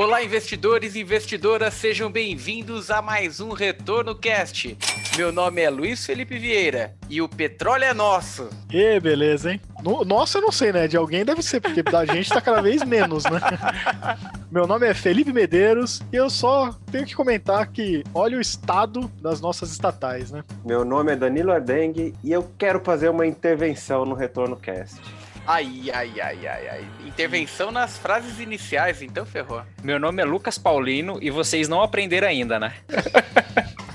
Olá, investidores e investidoras, sejam bem-vindos a mais um Retorno Cast. Meu nome é Luiz Felipe Vieira e o petróleo é nosso. E beleza, hein? No, nossa, eu não sei, né? De alguém deve ser, porque da gente tá cada vez menos, né? Meu nome é Felipe Medeiros e eu só tenho que comentar que olha o estado das nossas estatais, né? Meu nome é Danilo Ardengue e eu quero fazer uma intervenção no Retorno Cast. Ai, ai, ai, ai, ai. Intervenção nas frases iniciais, então ferrou. Meu nome é Lucas Paulino e vocês não aprenderam ainda, né?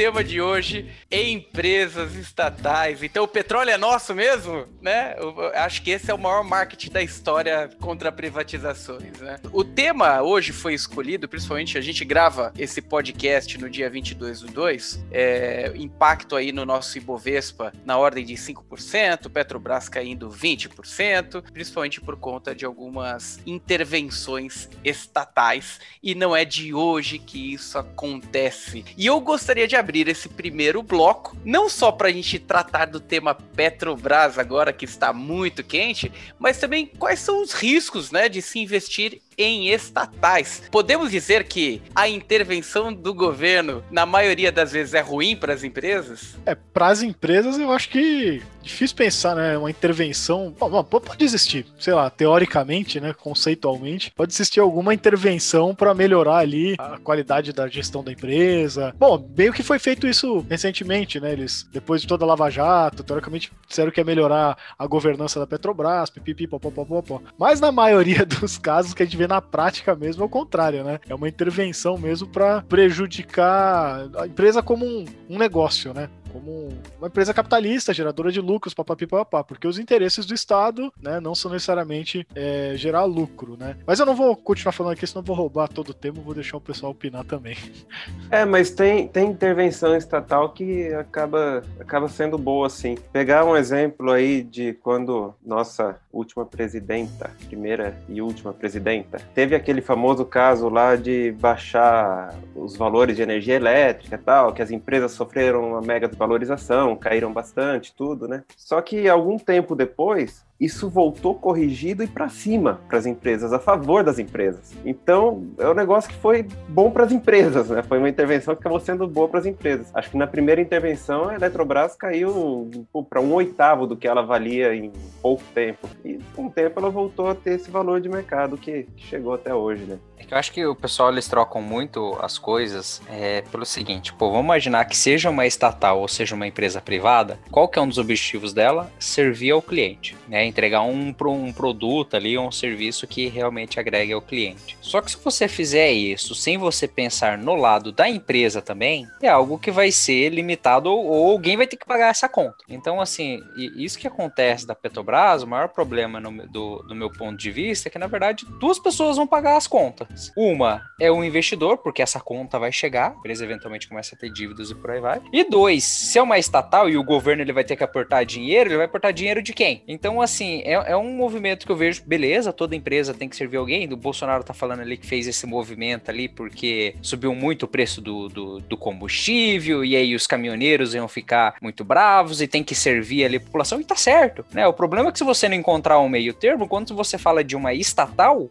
tema de hoje, empresas estatais. Então o petróleo é nosso mesmo, né? Eu acho que esse é o maior marketing da história contra privatizações, né? O tema hoje foi escolhido, principalmente a gente grava esse podcast no dia 22 do 2, é, impacto aí no nosso Ibovespa na ordem de 5%, Petrobras caindo 20%, principalmente por conta de algumas intervenções estatais. E não é de hoje que isso acontece. E eu gostaria de abrir esse primeiro bloco, não só para a gente tratar do tema Petrobras agora, que está muito quente, mas também quais são os riscos né, de se investir em estatais. Podemos dizer que a intervenção do governo, na maioria das vezes, é ruim para as empresas? É, para as empresas eu acho que difícil pensar, né? Uma intervenção. Bom, pode existir, sei lá, teoricamente, né? Conceitualmente, pode existir alguma intervenção para melhorar ali a qualidade da gestão da empresa. Bom, meio que foi feito isso recentemente, né? Eles, depois de toda a Lava Jato, teoricamente disseram que ia melhorar a governança da Petrobras, pipipi, popopopopó. Mas na maioria dos casos que a gente vê na prática mesmo é o contrário, né? É uma intervenção mesmo para prejudicar a empresa como um, um negócio, né? Como uma empresa capitalista, geradora de lucros, papapá, porque os interesses do Estado, né, não são necessariamente é, gerar lucro, né. Mas eu não vou continuar falando aqui, senão vou roubar todo o tema, vou deixar o pessoal opinar também. É, mas tem, tem intervenção estatal que acaba, acaba sendo boa, sim. Pegar um exemplo aí de quando nossa última presidenta, primeira e última presidenta, teve aquele famoso caso lá de baixar os valores de energia elétrica e tal, que as empresas sofreram uma mega valorização, caíram bastante, tudo, né? Só que algum tempo depois, isso voltou corrigido e para cima para as empresas, a favor das empresas. Então, é um negócio que foi bom para as empresas, né? Foi uma intervenção que acabou sendo boa para as empresas. Acho que na primeira intervenção a Eletrobras caiu para um oitavo do que ela valia em pouco tempo. E com o tempo ela voltou a ter esse valor de mercado que chegou até hoje, né? É que eu acho que o pessoal eles trocam muito as coisas é, pelo seguinte, pô, vamos imaginar que seja uma estatal ou seja uma empresa privada, qual que é um dos objetivos dela? Servir ao cliente, né? Entregar um, um produto ali, um serviço que realmente agregue ao cliente. Só que se você fizer isso sem você pensar no lado da empresa também, é algo que vai ser limitado ou, alguém vai ter que pagar essa conta. Então, assim, isso que acontece da Petrobras, o maior problema no, do, do meu ponto de vista é que, na verdade, duas pessoas vão pagar as contas. Uma é o investidor, porque essa conta vai chegar, empresa eventualmente começa a ter dívidas e por aí vai. E dois, se é uma estatal e o governo ele vai ter que aportar dinheiro, ele vai aportar dinheiro de quem? Então, assim, assim, é, é um movimento que eu vejo, beleza, toda empresa tem que servir alguém. O Bolsonaro tá falando ali que fez esse movimento ali porque subiu muito o preço do, do, do combustível, e aí os caminhoneiros iam ficar muito bravos e tem que servir ali a população, e tá certo, né? O problema é que se você não encontrar um meio termo, quando você fala de uma estatal,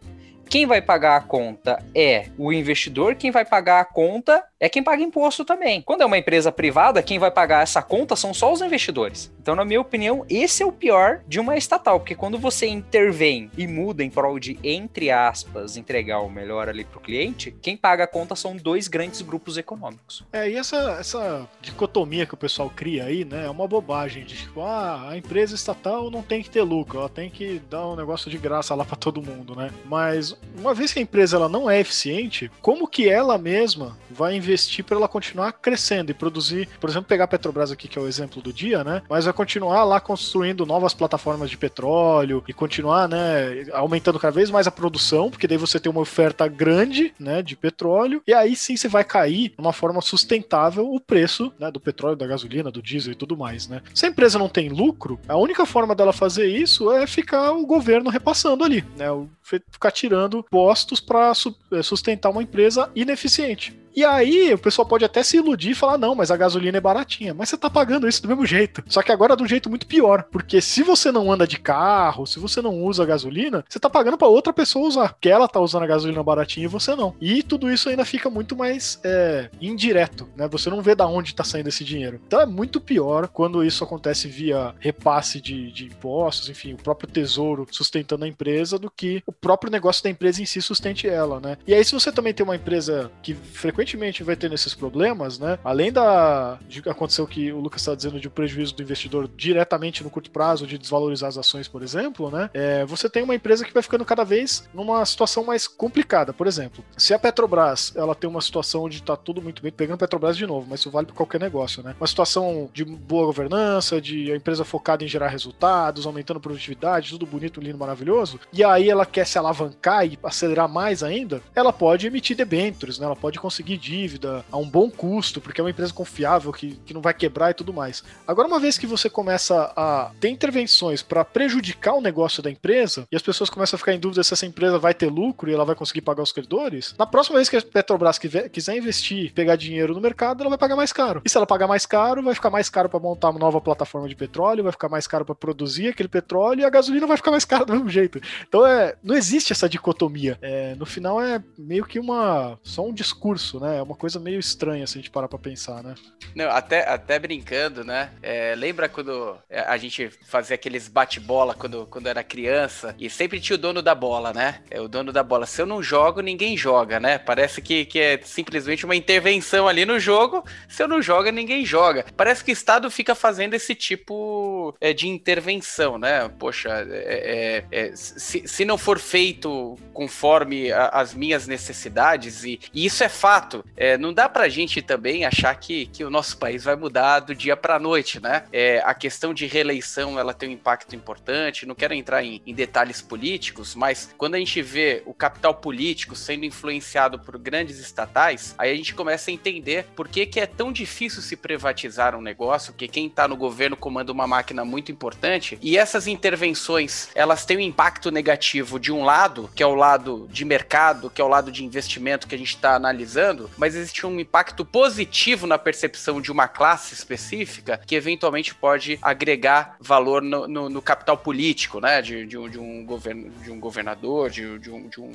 quem vai pagar a conta é o investidor, quem vai pagar a conta é quem paga imposto também. Quando é uma empresa privada, quem vai pagar essa conta são só os investidores. Então, na minha opinião, esse é o pior de uma estatal, porque quando você intervém e muda em prol de, entre aspas, entregar o melhor ali para o cliente, quem paga a conta são dois grandes grupos econômicos. É, e essa, essa dicotomia que o pessoal cria aí, né, é uma bobagem de tipo, ah, a empresa estatal não tem que ter lucro, ela tem que dar um negócio de graça lá para todo mundo, né? Mas uma vez que a empresa ela não é eficiente, como que ela mesma vai investir para ela continuar crescendo e produzir, por exemplo, pegar a Petrobras aqui, que é o exemplo do dia, né? Mas vai continuar lá construindo novas plataformas de petróleo e continuar, né, aumentando cada vez mais a produção, porque daí você tem uma oferta grande, né, de petróleo, e aí sim você vai cair de uma forma sustentável o preço, né, do petróleo, da gasolina, do diesel e tudo mais, né? Se a empresa não tem lucro, a única forma dela fazer isso é ficar o governo repassando ali, né? Ficar tirando postos para é, sustentar uma empresa ineficiente. E aí o pessoal pode até se iludir e falar: não, mas a gasolina é baratinha. Mas você tá pagando isso do mesmo jeito. Só que agora de um jeito muito pior. Porque se você não anda de carro, se você não usa gasolina, você tá pagando para outra pessoa usar. Que ela tá usando a gasolina baratinha e você não. E tudo isso ainda fica muito mais é, indireto, né? Você não vê da onde tá saindo esse dinheiro. Então é muito pior quando isso acontece via repasse de, de impostos, enfim, o próprio tesouro sustentando a empresa, do que o próprio negócio da empresa em si sustente ela, né? E aí, se você também tem uma empresa que frequentemente vai ter nesses problemas, né? Além da de acontecer o que o Lucas está dizendo de um prejuízo do investidor diretamente no curto prazo, de desvalorizar as ações, por exemplo, né? É, você tem uma empresa que vai ficando cada vez numa situação mais complicada. Por exemplo, se a Petrobras ela tem uma situação onde está tudo muito bem, pegando Petrobras de novo, mas isso vale para qualquer negócio, né? Uma situação de boa governança, de a empresa focada em gerar resultados, aumentando produtividade, tudo bonito, lindo, maravilhoso, e aí ela quer se alavancar e acelerar mais ainda, ela pode emitir debêntures, né? Ela pode conseguir dívida a um bom custo, porque é uma empresa confiável que, que não vai quebrar e tudo mais. Agora, uma vez que você começa a ter intervenções para prejudicar o negócio da empresa e as pessoas começam a ficar em dúvida se essa empresa vai ter lucro e ela vai conseguir pagar os credores, na próxima vez que a Petrobras quiser investir, pegar dinheiro no mercado, ela vai pagar mais caro. E se ela pagar mais caro, vai ficar mais caro para montar uma nova plataforma de petróleo, vai ficar mais caro para produzir aquele petróleo e a gasolina vai ficar mais cara do mesmo jeito. Então é, não existe essa dicotomia. É, no final é meio que uma só um discurso, né? É uma coisa meio estranha se a gente parar para pensar, né? Não, até, até brincando, né? É, lembra quando a gente fazia aqueles bate-bola quando, quando era criança e sempre tinha o dono da bola, né? É o dono da bola. Se eu não jogo, ninguém joga, né? Parece que, que é simplesmente uma intervenção ali no jogo. Se eu não jogo, ninguém joga. Parece que o Estado fica fazendo esse tipo é, de intervenção, né? Poxa, é, é, é se, se não for feito conforme a, as minhas necessidades, e, e, isso é fato, é, não dá pra gente também achar que, que o nosso país vai mudar do dia pra noite, né? É, a questão de reeleição ela tem um impacto importante. Não quero entrar em, em detalhes políticos, mas quando a gente vê o capital político sendo influenciado por grandes estatais, aí a gente começa a entender por que, que é tão difícil se privatizar um negócio, que quem está no governo comanda uma máquina muito importante, e essas intervenções elas têm um impacto negativo de um lado, que é o lado de mercado, que é o lado de investimento que a gente está analisando, mas existe um impacto positivo na percepção de uma classe específica que eventualmente pode agregar valor no, no, no capital político, né? De, de, um, de, um, governo, de um governador, de, de, um, de um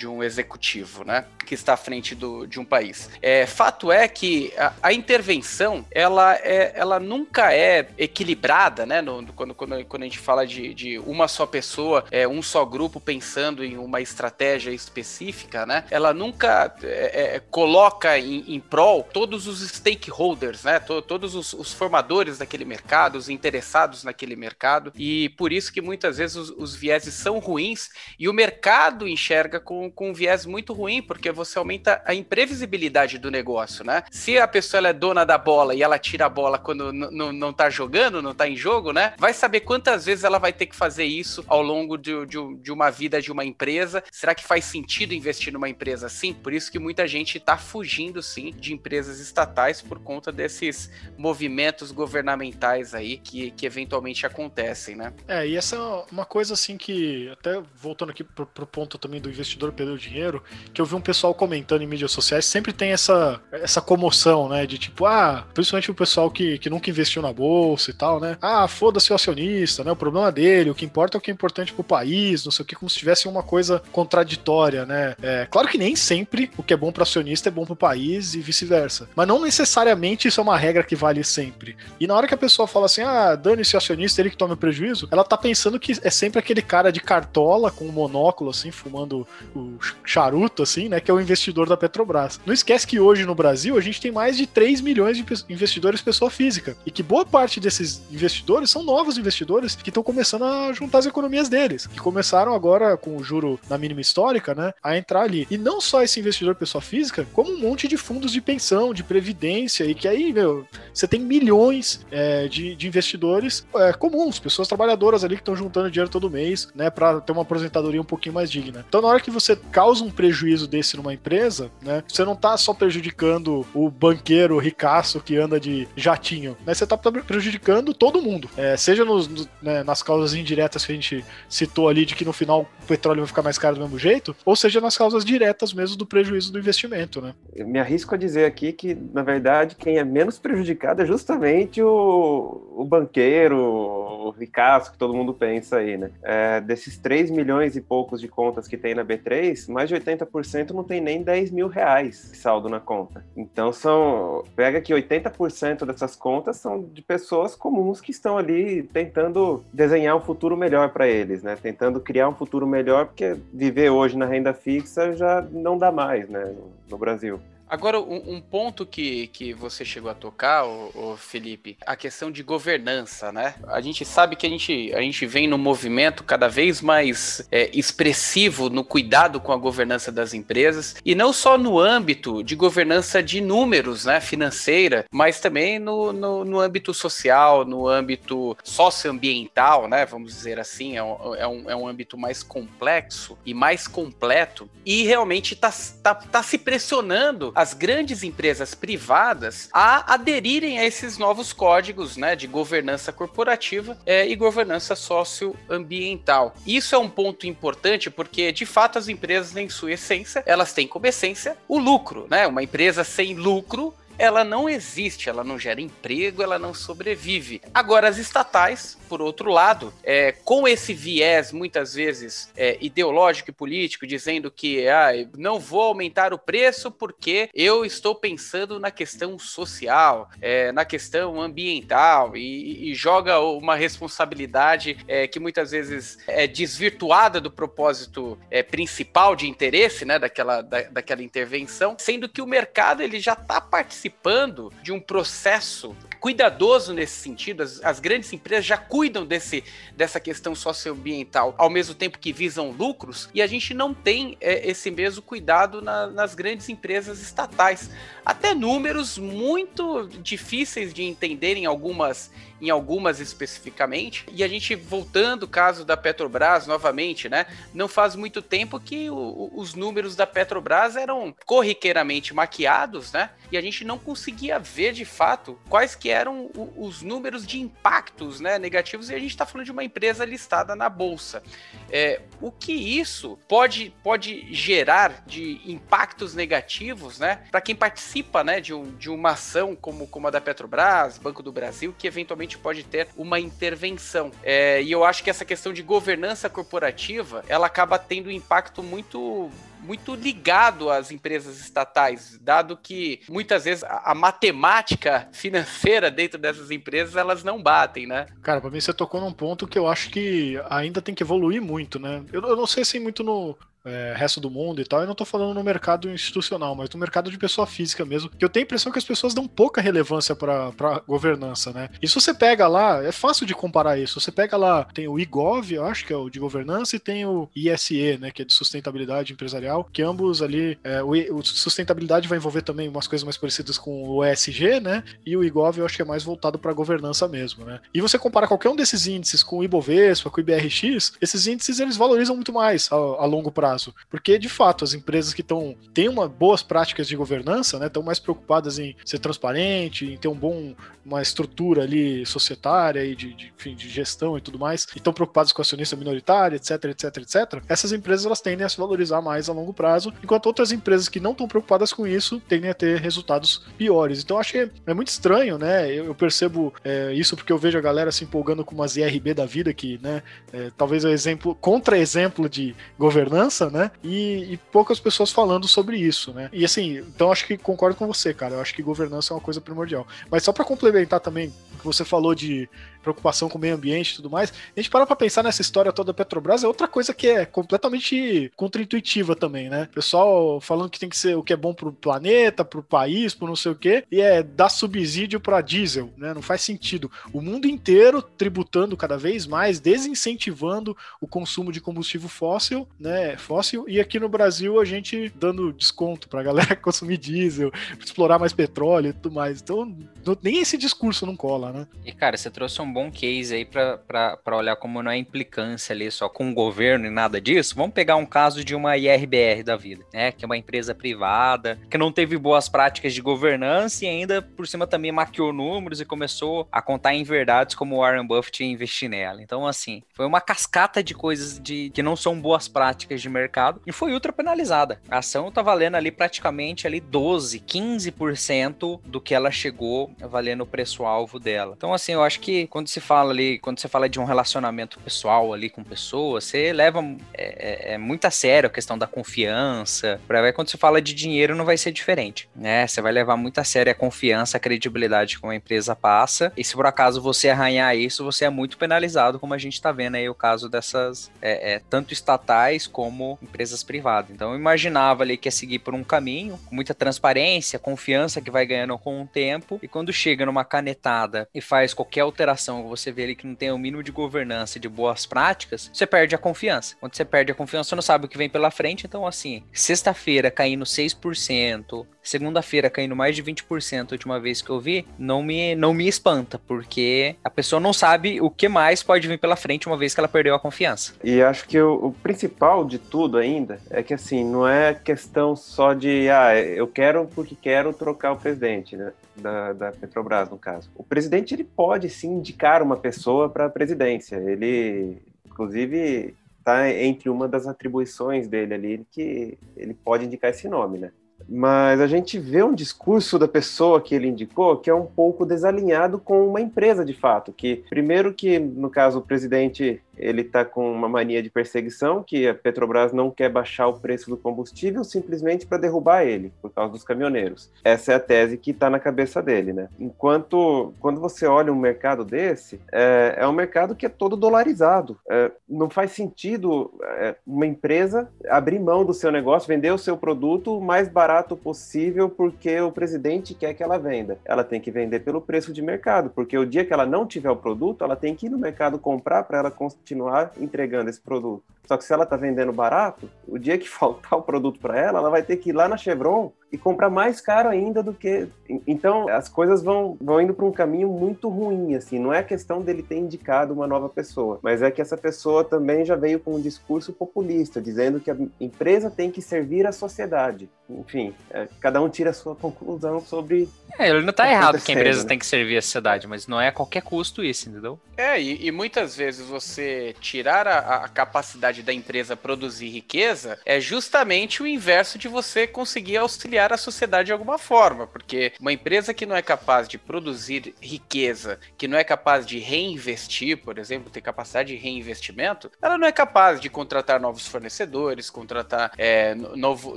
de um executivo, né, que está à frente do, de um país. É, fato é que a, a intervenção, ela, é, ela nunca é equilibrada, né, no, quando, quando, quando a gente fala de, de uma só pessoa, é, um só grupo pensando em uma estratégia específica, né, ela nunca é, é coloca em, em prol todos os stakeholders, né, to, todos os, os, formadores daquele mercado, os interessados naquele mercado, e por isso que muitas vezes os, os vieses são ruins e o mercado enxerga com com, um viés muito ruim, porque você aumenta a imprevisibilidade do negócio, né? Se a pessoa é dona da bola e ela tira a bola quando não tá jogando, não tá em jogo, né? Vai saber quantas vezes ela vai ter que fazer isso ao longo de, de, de uma vida de uma empresa. Será que faz sentido investir numa empresa assim? Por isso que muita gente tá fugindo, sim, de empresas estatais por conta desses movimentos governamentais aí que, que eventualmente acontecem, né? É, e essa é uma coisa assim que, até voltando aqui pro, pro ponto também do investidor perdeu dinheiro, que eu vi um pessoal comentando em mídias sociais, sempre tem essa, essa comoção, né? De tipo, ah, principalmente o pessoal que, que nunca investiu na bolsa e tal, né? Ah, foda-se o acionista, né? O problema dele, o que importa é o que é importante pro país, não sei o que, como se tivesse uma coisa contraditória, né? É, claro que nem sempre o que é bom para acionista é bom pro país e vice-versa. Mas não necessariamente isso é uma regra que vale sempre. E na hora que a pessoa fala assim, ah, dane-se o acionista, ele que toma prejuízo, ela tá pensando que é sempre aquele cara de cartola com um monóculo, assim, fumando o charuto, assim, né? Que é o investidor da Petrobras. Não esquece que hoje no Brasil a gente tem mais de 3 milhões de investidores pessoa física. E que boa parte desses investidores são novos investidores que estão começando a juntar as economias deles. Que começaram agora com o juro na mínima histórica, né? A entrar ali. E não só esse investidor pessoa física, como um monte de fundos de pensão, de previdência, e que aí, meu, você tem milhões é, de, de, investidores é, comuns, pessoas trabalhadoras ali que estão juntando dinheiro todo mês, né? Pra ter uma aposentadoria um pouquinho mais digna. Então, na hora que você causa um prejuízo desse numa empresa, né? Você não tá só prejudicando o banqueiro ricaço que anda de jatinho, né? Você tá prejudicando todo mundo. É, seja nos, no, né, nas causas indiretas que a gente citou ali, de que no final o petróleo vai ficar mais caro do mesmo jeito, ou seja nas causas diretas mesmo do prejuízo do investimento. investimento, né? Eu me arrisco a dizer aqui que, na verdade, quem é menos prejudicado é justamente o, o banqueiro, o ricaço que todo mundo pensa aí, né? É, desses 3 milhões e poucos de contas que tem na B3, mais de 80% não tem nem 10 mil reais de saldo na conta. Então são. Pega que 80% dessas contas são de pessoas comuns que estão ali tentando desenhar um futuro melhor para eles, né? Tentando criar um futuro melhor, porque viver hoje na renda fixa já não dá mais, né? no, no Brasil. Agora, um, um, ponto que, que você chegou a tocar, o, Felipe, a questão de governança, né? A gente sabe que a gente, a gente vem num movimento cada vez mais é, expressivo no cuidado com a governança das empresas, e não só no âmbito de governança de números, né, financeira, mas também no, no, no âmbito social, no âmbito socioambiental, né, vamos dizer assim, é um, é um, é um âmbito mais complexo e mais completo, e realmente está tá, tá se pressionando as grandes empresas privadas a aderirem a esses novos códigos né, de governança corporativa é, e governança socioambiental. Isso é um ponto importante porque, de fato, as empresas, em sua essência, elas têm como essência o lucro. Né? Uma empresa sem lucro ela não existe, ela não gera emprego, ela não sobrevive. Agora, as estatais, por outro lado, é, com esse viés, muitas vezes, é, ideológico e político, dizendo que ah, não vou aumentar o preço porque eu estou pensando na questão social, é, na questão ambiental, e, e joga uma responsabilidade é, que muitas vezes é desvirtuada do propósito é, principal de interesse né, daquela, da, daquela intervenção, sendo que o mercado ele já está participando participando de um processo cuidadoso nesse sentido. As, as, grandes empresas já cuidam desse, dessa questão socioambiental, ao mesmo tempo que visam lucros, e a gente não tem é, esse mesmo cuidado na, nas grandes empresas estatais. Até números muito difíceis de entender em algumas, em algumas especificamente. E a gente, voltando o caso da Petrobras novamente, né? Não faz muito tempo que o, os números da Petrobras eram corriqueiramente maquiados, né? E a gente não conseguia ver de fato quais que eram os números de impactos né, negativos, e a gente está falando de uma empresa listada na Bolsa. É, o que isso pode, pode gerar de impactos negativos né, para quem participa né, de, um, de uma ação como, como a da Petrobras, Banco do Brasil, que eventualmente pode ter uma intervenção. É, e eu acho que essa questão de governança corporativa ela acaba tendo um impacto muito muito ligado às empresas estatais, dado que muitas vezes a, matemática financeira dentro dessas empresas elas não batem, né? Cara, para mim você tocou num ponto que eu acho que ainda tem que evoluir muito, né? Eu, eu não sei se muito no, é, resto do mundo e tal. Eu não tô falando no mercado institucional, mas no mercado de pessoa física mesmo. Que eu tenho a impressão que as pessoas dão pouca relevância pra governança, né? E se você pega lá, é fácil de comparar isso. Você pega lá, tem o IGOV, eu acho que é o de governança, e tem o ISE, né? Que é de sustentabilidade empresarial, que ambos ali, é, o, o, sustentabilidade vai envolver também umas coisas mais parecidas com o ESG, né? E o IGOV eu acho que é mais voltado pra governança mesmo, né? E você compara qualquer um desses índices com o Ibovespa, com o IBRX, esses índices eles valorizam muito mais a, a longo prazo prazo. Porque, de fato, as empresas que estão têm uma boas práticas de governança, né, estão mais preocupadas em ser transparente, em ter um bom, uma estrutura ali societária e de, de, enfim, de gestão e tudo mais, e estão preocupadas com acionista minoritária, etc, etc, etc. Essas empresas elas tendem a se valorizar mais a longo prazo, enquanto outras empresas que não estão preocupadas com isso tendem a ter resultados piores. Então, acho que é muito estranho, né? Eu, eu percebo é, isso porque eu vejo a galera se empolgando com umas IRB da vida que, né, é, talvez é exemplo, contra-exemplo de governança, né? E, e, poucas pessoas falando sobre isso, né? E assim, então acho que concordo com você, cara. Eu acho que governança é uma coisa primordial. Mas só para complementar também que você falou de preocupação com o meio ambiente e tudo mais. A gente para pra pensar nessa história toda da Petrobras, é outra coisa que é completamente contraintuitiva também, né? O pessoal falando que tem que ser o que é bom pro planeta, pro país, pro não sei o quê, e é dar subsídio para diesel, né? Não faz sentido. O mundo inteiro tributando cada vez mais, desincentivando o consumo de combustível fóssil, né? Fóssil, e aqui no Brasil a gente dando desconto pra galera consumir diesel, explorar mais petróleo e tudo mais. Então, nem esse discurso não cola, né? E cara, você trouxe um bom case aí para olhar como não é implicância ali só com o governo e nada disso. Vamos pegar um caso de uma IRBR da vida, né? Que é uma empresa privada, que não teve boas práticas de governança e ainda por cima também maquiou números e começou a contar em verdades como o Warren Buffett ia investir nela. Então, assim, foi uma cascata de coisas de que não são boas práticas de mercado e foi ultra penalizada. A ação tá valendo ali praticamente ali 12, 15% do que ela chegou valendo o preço-alvo dela. Então, assim, eu acho que quando se fala ali, quando você fala de um relacionamento pessoal ali com pessoas, você leva é, é, é muito a sério a questão da confiança. Pra ver, quando você fala de dinheiro, não vai ser diferente, né? Você vai levar muito a sério a confiança, a credibilidade que uma empresa passa. E se por acaso você arranhar isso, você é muito penalizado, como a gente tá vendo aí o caso dessas, é, é, tanto estatais como empresas privadas. Então, eu imaginava ali que ia seguir por um caminho, com muita transparência, confiança que vai ganhando com o tempo, e chega numa canetada e faz qualquer alteração, você vê ali que não tem o mínimo de governança de boas práticas, você perde a confiança. Quando você perde a confiança, você não sabe o que vem pela frente, então assim, sexta-feira caindo 6%, segunda-feira caindo mais de 20% a última vez que eu vi, não me, não me espanta, porque a pessoa não sabe o que mais pode vir pela frente uma vez que ela perdeu a confiança. E acho que o, o principal de tudo ainda é que assim, não é questão só de, ah, eu quero porque quero trocar o presidente, né? Da, da Petrobras, no caso. O presidente ele pode sim indicar uma pessoa para a presidência. Ele, inclusive, está entre uma das atribuições dele ali que ele pode indicar esse nome, né? Mas a gente vê um discurso da pessoa que ele indicou que é um pouco desalinhado com uma empresa de fato. Que, primeiro, que no caso o presidente ele está com uma mania de perseguição, que a Petrobras não quer baixar o preço do combustível simplesmente para derrubar ele, por causa dos caminhoneiros. Essa é a tese que está na cabeça dele, né? Enquanto, quando você olha um mercado desse, é, é um mercado que é todo dolarizado. É, não faz sentido é, uma empresa abrir mão do seu negócio, vender o seu produto o mais barato possível porque o presidente quer que ela venda. Ela tem que vender pelo preço de mercado, porque o dia que ela não tiver o produto, ela tem que ir no mercado comprar para ela continuar entregando esse produto. Só que se ela está vendendo barato, o dia que faltar o produto para ela, ela vai ter que ir lá na Chevron e comprar mais caro ainda do que. Então, as coisas vão, vão indo para um caminho muito ruim, assim. Não é questão dele ter indicado uma nova pessoa, mas é que essa pessoa também já veio com um discurso populista, dizendo que a empresa tem que servir à sociedade. Enfim, é, cada um tira a sua conclusão sobre. É, ele não está errado que a empresa né? tem que servir à sociedade, mas não é a qualquer custo isso, entendeu? É, e, e muitas vezes você tirar a, a capacidade da empresa produzir riqueza é justamente o inverso de você conseguir auxiliar a sociedade de alguma forma, porque uma empresa que não é capaz de produzir riqueza, que não é capaz de reinvestir, por exemplo, ter capacidade de reinvestimento, ela não é capaz de contratar novos fornecedores, contratar é, novo,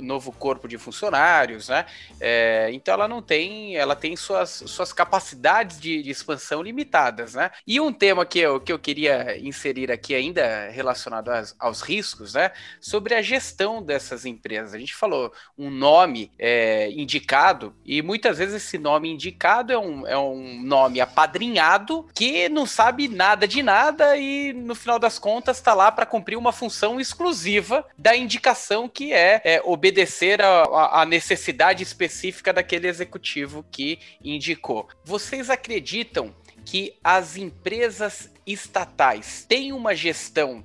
novo corpo de funcionários, né? É, então ela não tem, ela tem suas, suas capacidades de, de expansão limitadas, né? E um tema que eu, que eu queria inserir aqui ainda relacionado aos, aos riscos, né? Sobre a gestão dessas empresas. A gente falou um nome é, indicado, e muitas vezes esse nome indicado é um, é um nome apadrinhado que não sabe nada de nada e no final das contas está lá para cumprir uma função exclusiva da indicação que é, é obedecer a, necessidade específica daquele executivo que indicou. Vocês acreditam que as empresas estatais têm uma gestão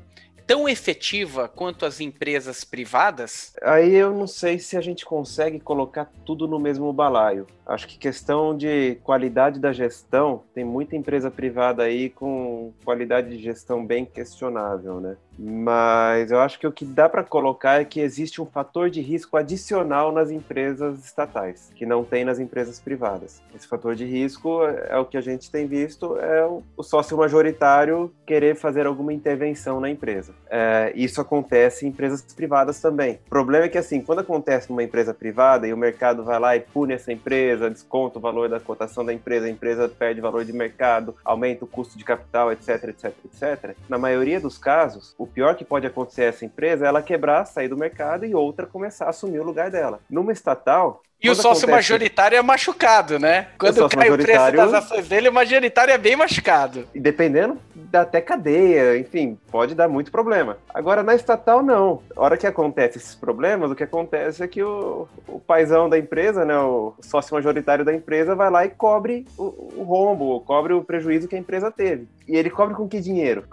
tão efetiva quanto as empresas privadas? Aí eu não sei se a gente consegue colocar tudo no mesmo balaio. Acho que questão de qualidade da gestão, tem muita empresa privada aí com qualidade de gestão bem questionável, né? Mas eu acho que o que dá para colocar é que existe um fator de risco adicional nas empresas estatais, que não tem nas empresas privadas. Esse fator de risco é o que a gente tem visto, é o sócio majoritário querer fazer alguma intervenção na empresa. É, isso acontece em empresas privadas também. O problema é que, assim, quando acontece numa empresa privada e o mercado vai lá e pune essa empresa, desconta o valor da cotação da empresa, a empresa perde valor de mercado, aumenta o custo de capital, etc, etc, etc. Na maioria dos casos, o pior que pode acontecer a essa empresa é ela quebrar, sair do mercado e outra começar a assumir o lugar dela. Numa estatal, e o sócio acontece... majoritário é machucado, né? Quando o cai majoritário... o preço das ações dele, o majoritário é bem machucado. E dependendo, dá até cadeia, enfim, pode dar muito problema. Agora, na estatal, não. A hora que acontece esses problemas, o que acontece é que o, o paizão da empresa, né, o sócio majoritário da empresa, vai lá e cobre o, o rombo, cobre o prejuízo que a empresa teve. E ele cobre com que dinheiro?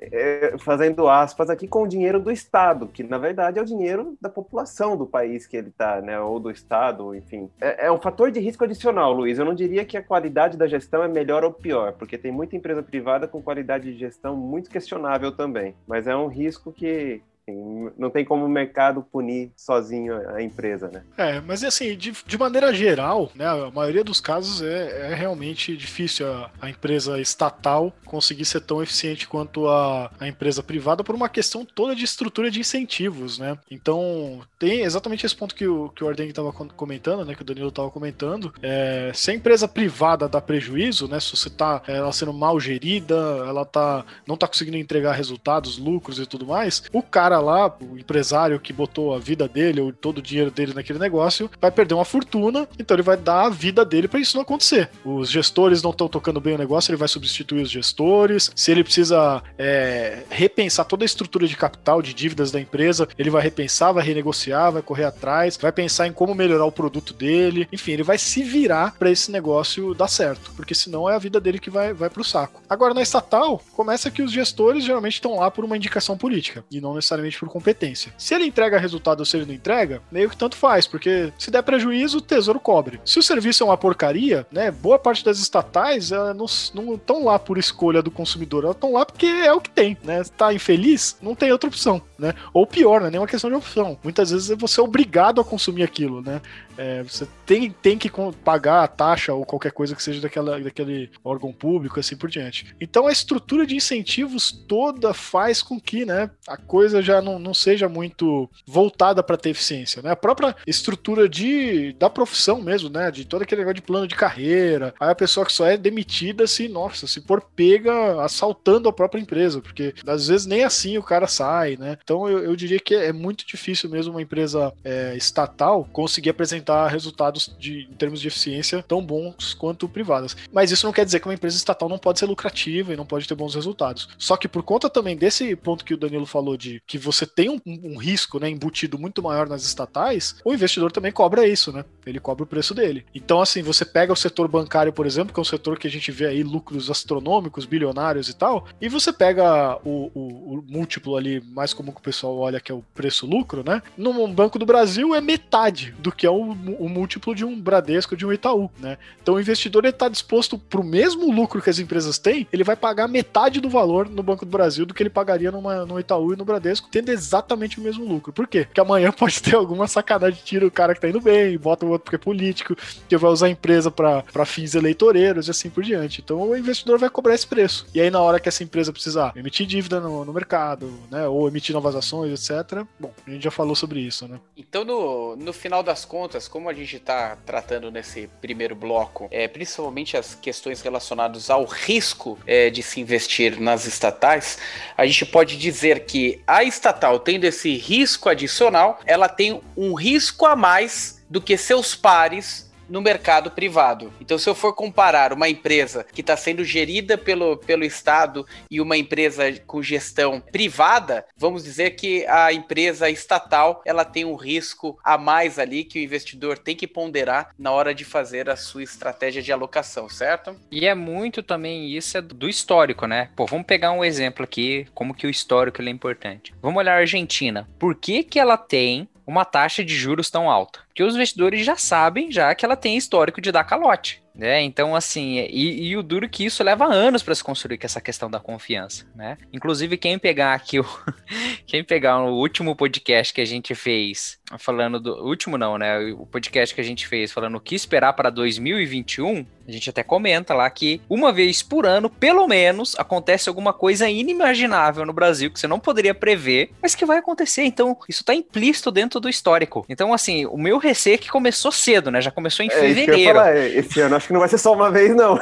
É, fazendo aspas aqui, com o dinheiro do Estado, que na verdade é o dinheiro da população do país que ele está, né? Ou do Estado, enfim. É, é, um fator de risco adicional, Luiz. Eu não diria que a qualidade da gestão é melhor ou pior, porque tem muita empresa privada com qualidade de gestão muito questionável também. Mas é um risco que Assim, não tem como o mercado punir sozinho a empresa, né? É, mas assim, de, de maneira geral, né, a maioria dos casos é, é realmente difícil a, a, empresa estatal conseguir ser tão eficiente quanto a, a empresa privada por uma questão toda de estrutura de incentivos, né? Então, tem exatamente esse ponto que o, que o Arden estava comentando, né, que o Danilo estava comentando. É, se a empresa privada dá prejuízo, né, se você está ela sendo mal gerida, ela tá, não está conseguindo entregar resultados, lucros e tudo mais, o cara lá, o empresário que botou a vida dele ou todo o dinheiro dele naquele negócio, vai perder uma fortuna, então ele vai dar a vida dele para isso não acontecer. Os gestores não estão tocando bem o negócio, ele vai substituir os gestores. Se ele precisa é, repensar toda a estrutura de capital, de dívidas da empresa, ele vai repensar, vai renegociar, vai correr atrás, vai pensar em como melhorar o produto dele. Enfim, ele vai se virar para esse negócio dar certo, porque senão é a vida dele que vai, vai pro saco. Agora, na estatal, começa que os gestores geralmente estão lá por uma indicação política e não necessariamente por competência. Se ele entrega resultado ou se ele não entrega, meio que tanto faz, porque se der prejuízo, o tesouro cobre. Se o serviço é uma porcaria, né, boa parte das estatais não estão lá por escolha do consumidor, elas estão lá porque é o que tem, né? Tá infeliz, não tem outra opção, né? Ou pior, não é nem uma questão de opção. Muitas vezes você é obrigado a consumir aquilo, né? É, você tem, tem que pagar a taxa ou qualquer coisa que seja daquela, daquele órgão público, assim por diante. Então a estrutura de incentivos toda faz com que né, a coisa já não, não seja muito voltada para ter eficiência. Né? A própria estrutura de, da profissão mesmo, né? De todo aquele negócio de plano de carreira. Aí a pessoa que só é demitida se, nossa, se for pega assaltando a própria empresa, porque às vezes nem assim o cara sai, né? Então eu, eu diria que é muito difícil mesmo uma empresa é, estatal conseguir apresentar resultados de, em termos de eficiência tão bons quanto privadas. Mas isso não quer dizer que uma empresa estatal não pode ser lucrativa e não pode ter bons resultados. Só que por conta também desse ponto que o Danilo falou de que você tem um, um risco né, embutido muito maior nas estatais, o investidor também cobra isso, né? Ele cobra o preço dele. Então, assim, você pega o setor bancário, por exemplo, que é um setor que a gente vê aí lucros astronômicos, bilionários e tal, e você pega o, o, o múltiplo ali, mais comum que o pessoal olha, que é o preço-lucro, né? No Banco do Brasil é metade do que é o, o múltiplo de um Bradesco, de um Itaú, né? Então o investidor está disposto para o mesmo lucro que as empresas têm, ele vai pagar metade do valor no Banco do Brasil do que ele pagaria numa, no Itaú e no Bradesco, tendo exatamente o mesmo lucro. Por quê? Porque amanhã pode ter alguma sacanagem, tira o cara que tá indo bem, bota o outro porque é político, que vai usar a empresa para fins eleitoreiros e assim por diante. Então o investidor vai cobrar esse preço. E aí na hora que essa empresa precisar emitir dívida no, no mercado, né, ou emitir novas ações, etc. Bom, a gente já falou sobre isso, né? Então no, no final das contas, como a gente está tratando nesse primeiro bloco, é, principalmente as questões relacionadas ao risco é, de se investir nas estatais, a gente pode dizer que a estatal, tendo esse risco adicional, ela tem um risco a mais do que seus pares no mercado privado. Então, se eu for comparar uma empresa que está sendo gerida pelo, pelo Estado e uma empresa com gestão privada, vamos dizer que a empresa estatal ela tem um risco a mais ali que o investidor tem que ponderar na hora de fazer a sua estratégia de alocação, certo? E é muito também isso é do histórico, né? Pô, vamos pegar um exemplo aqui, como que o histórico é importante. Vamos olhar a Argentina. Por que que ela tem uma taxa de juros tão alta? Porque os investidores já sabem já que ela tem histórico de dar calote. Né? Então, assim, e, e o duro que isso leva anos para se construir com essa questão da confiança, né? Inclusive, quem pegar aqui o quem pegar o último podcast que a gente fez, falando do último não, né? O podcast que a gente fez falando o que esperar para 2021, a gente até comenta lá que uma vez por ano, pelo menos, acontece alguma coisa inimaginável no Brasil que você não poderia prever, mas que vai acontecer. Então, isso está implícito dentro do histórico. Então, assim, o meu receio é que começou cedo, né? Já começou em É fevereiro. falar, é, esse ano acho que não vai ser só uma vez, não.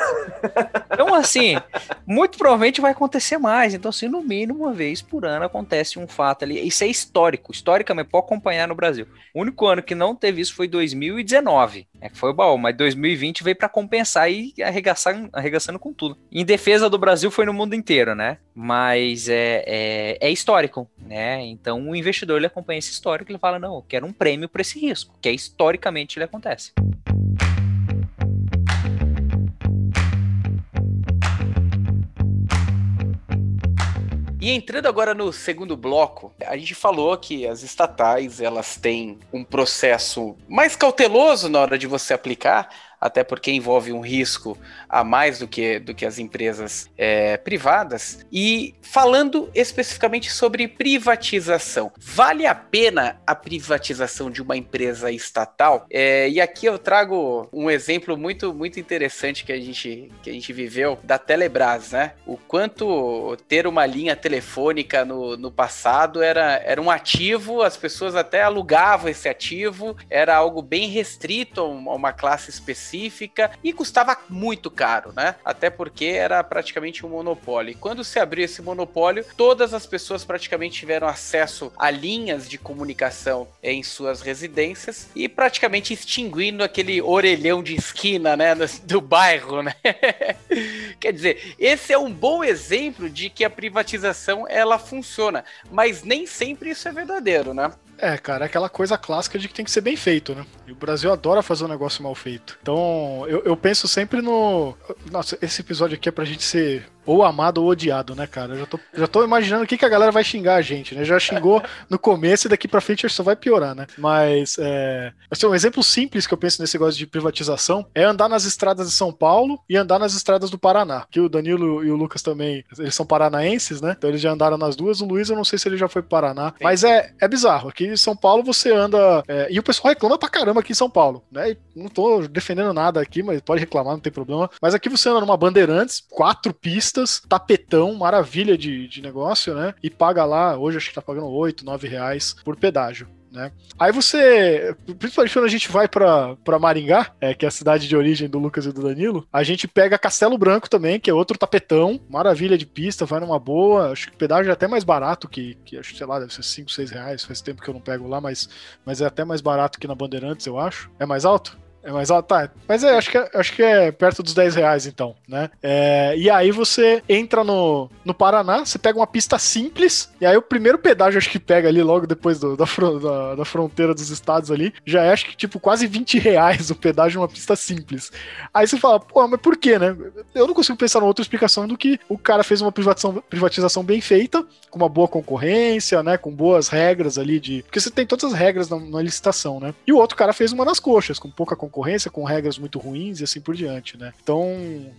Então, assim, muito provavelmente vai acontecer mais. Então, assim, no mínimo uma vez por ano acontece um fato ali. Isso é histórico. Historicamente, pode acompanhar no Brasil. O único ano que não teve isso foi 2019, né, que foi o baú. Mas 2020 veio para compensar e arregaçar, arregaçando com tudo. Em defesa do Brasil foi no mundo inteiro, né? Mas é, é, é histórico, né? Então, o investidor ele acompanha esse histórico e ele fala: não, eu quero um prêmio para esse risco, que é historicamente ele acontece. E entrando agora no segundo bloco, a gente falou que as estatais elas têm um processo mais cauteloso na hora de você aplicar, até porque envolve um risco a mais do que, do que as empresas é, privadas. E falando especificamente sobre privatização, vale a pena a privatização de uma empresa estatal? É, e aqui eu trago um exemplo muito, muito interessante que a, gente, que a gente viveu da Telebrás, né? O quanto ter uma linha telefônica no, no passado era, era um ativo, as pessoas até alugavam esse ativo, era algo bem restrito a uma classe específica específica e custava muito caro, né? Até porque era praticamente um monopólio. E quando se abriu esse monopólio, todas as pessoas praticamente tiveram acesso a linhas de comunicação em suas residências e praticamente extinguindo aquele orelhão de esquina, né, do bairro, né? Quer dizer, esse é um bom exemplo de que a privatização ela funciona, mas nem sempre isso é verdadeiro, né? É, cara, é aquela coisa clássica de que tem que ser bem feito, né? E o Brasil adora fazer um negócio mal feito. Então, eu, eu penso sempre no. Nossa, esse episódio aqui é pra gente ser ou amado ou odiado, né, cara? Eu já tô, já tô imaginando o que, que a galera vai xingar a gente, né? Já xingou no começo e daqui pra frente só vai piorar, né? Mas, é... Assim, um exemplo simples que eu penso nesse negócio de privatização é andar nas estradas de São Paulo e andar nas estradas do Paraná. Que o Danilo e o Lucas também, eles são paranaenses, né? Então eles já andaram nas duas. O Luiz, eu não sei se ele já foi pro Paraná. Mas é, é bizarro. Aqui em São Paulo você anda. É... E o pessoal reclama pra caramba aqui em São Paulo, né? E não tô defendendo nada aqui, mas pode reclamar, não tem problema. Mas aqui você anda numa Bandeirantes, quatro pistas, tapetão, maravilha de, de negócio, né? E paga lá, hoje acho que tá pagando 8, 9 reais por pedágio. Né? Aí você, principalmente quando a gente vai para Maringá, é, que é a cidade de origem do Lucas e do Danilo, a gente pega Castelo Branco também, que é outro tapetão, maravilha de pista, vai numa boa. Acho que o pedágio é até mais barato que, que acho, sei lá, deve ser 5, 6 reais. Faz tempo que eu não pego lá, mas, mas é até mais barato que na Bandeirantes, eu acho. É mais alto? É mais alto? Tá. Mas é, acho que, é, acho que é perto dos 10 reais, então, né? É, e aí você entra no, no Paraná, você pega uma pista simples, e aí o primeiro pedágio, acho que pega ali logo depois do, da, da, da, fronteira dos estados ali, já é acho que tipo quase 20 reais o pedágio numa pista simples. Aí você fala, pô, mas por quê, né? Eu não consigo pensar em outra explicação do que o cara fez uma privatização, privatização bem feita, com uma boa concorrência, né? Com boas regras ali de. Porque você tem todas as regras na, na licitação, né? E o outro cara fez uma nas coxas, com pouca concorrência concorrência, com regras muito ruins e assim por diante, né? Então,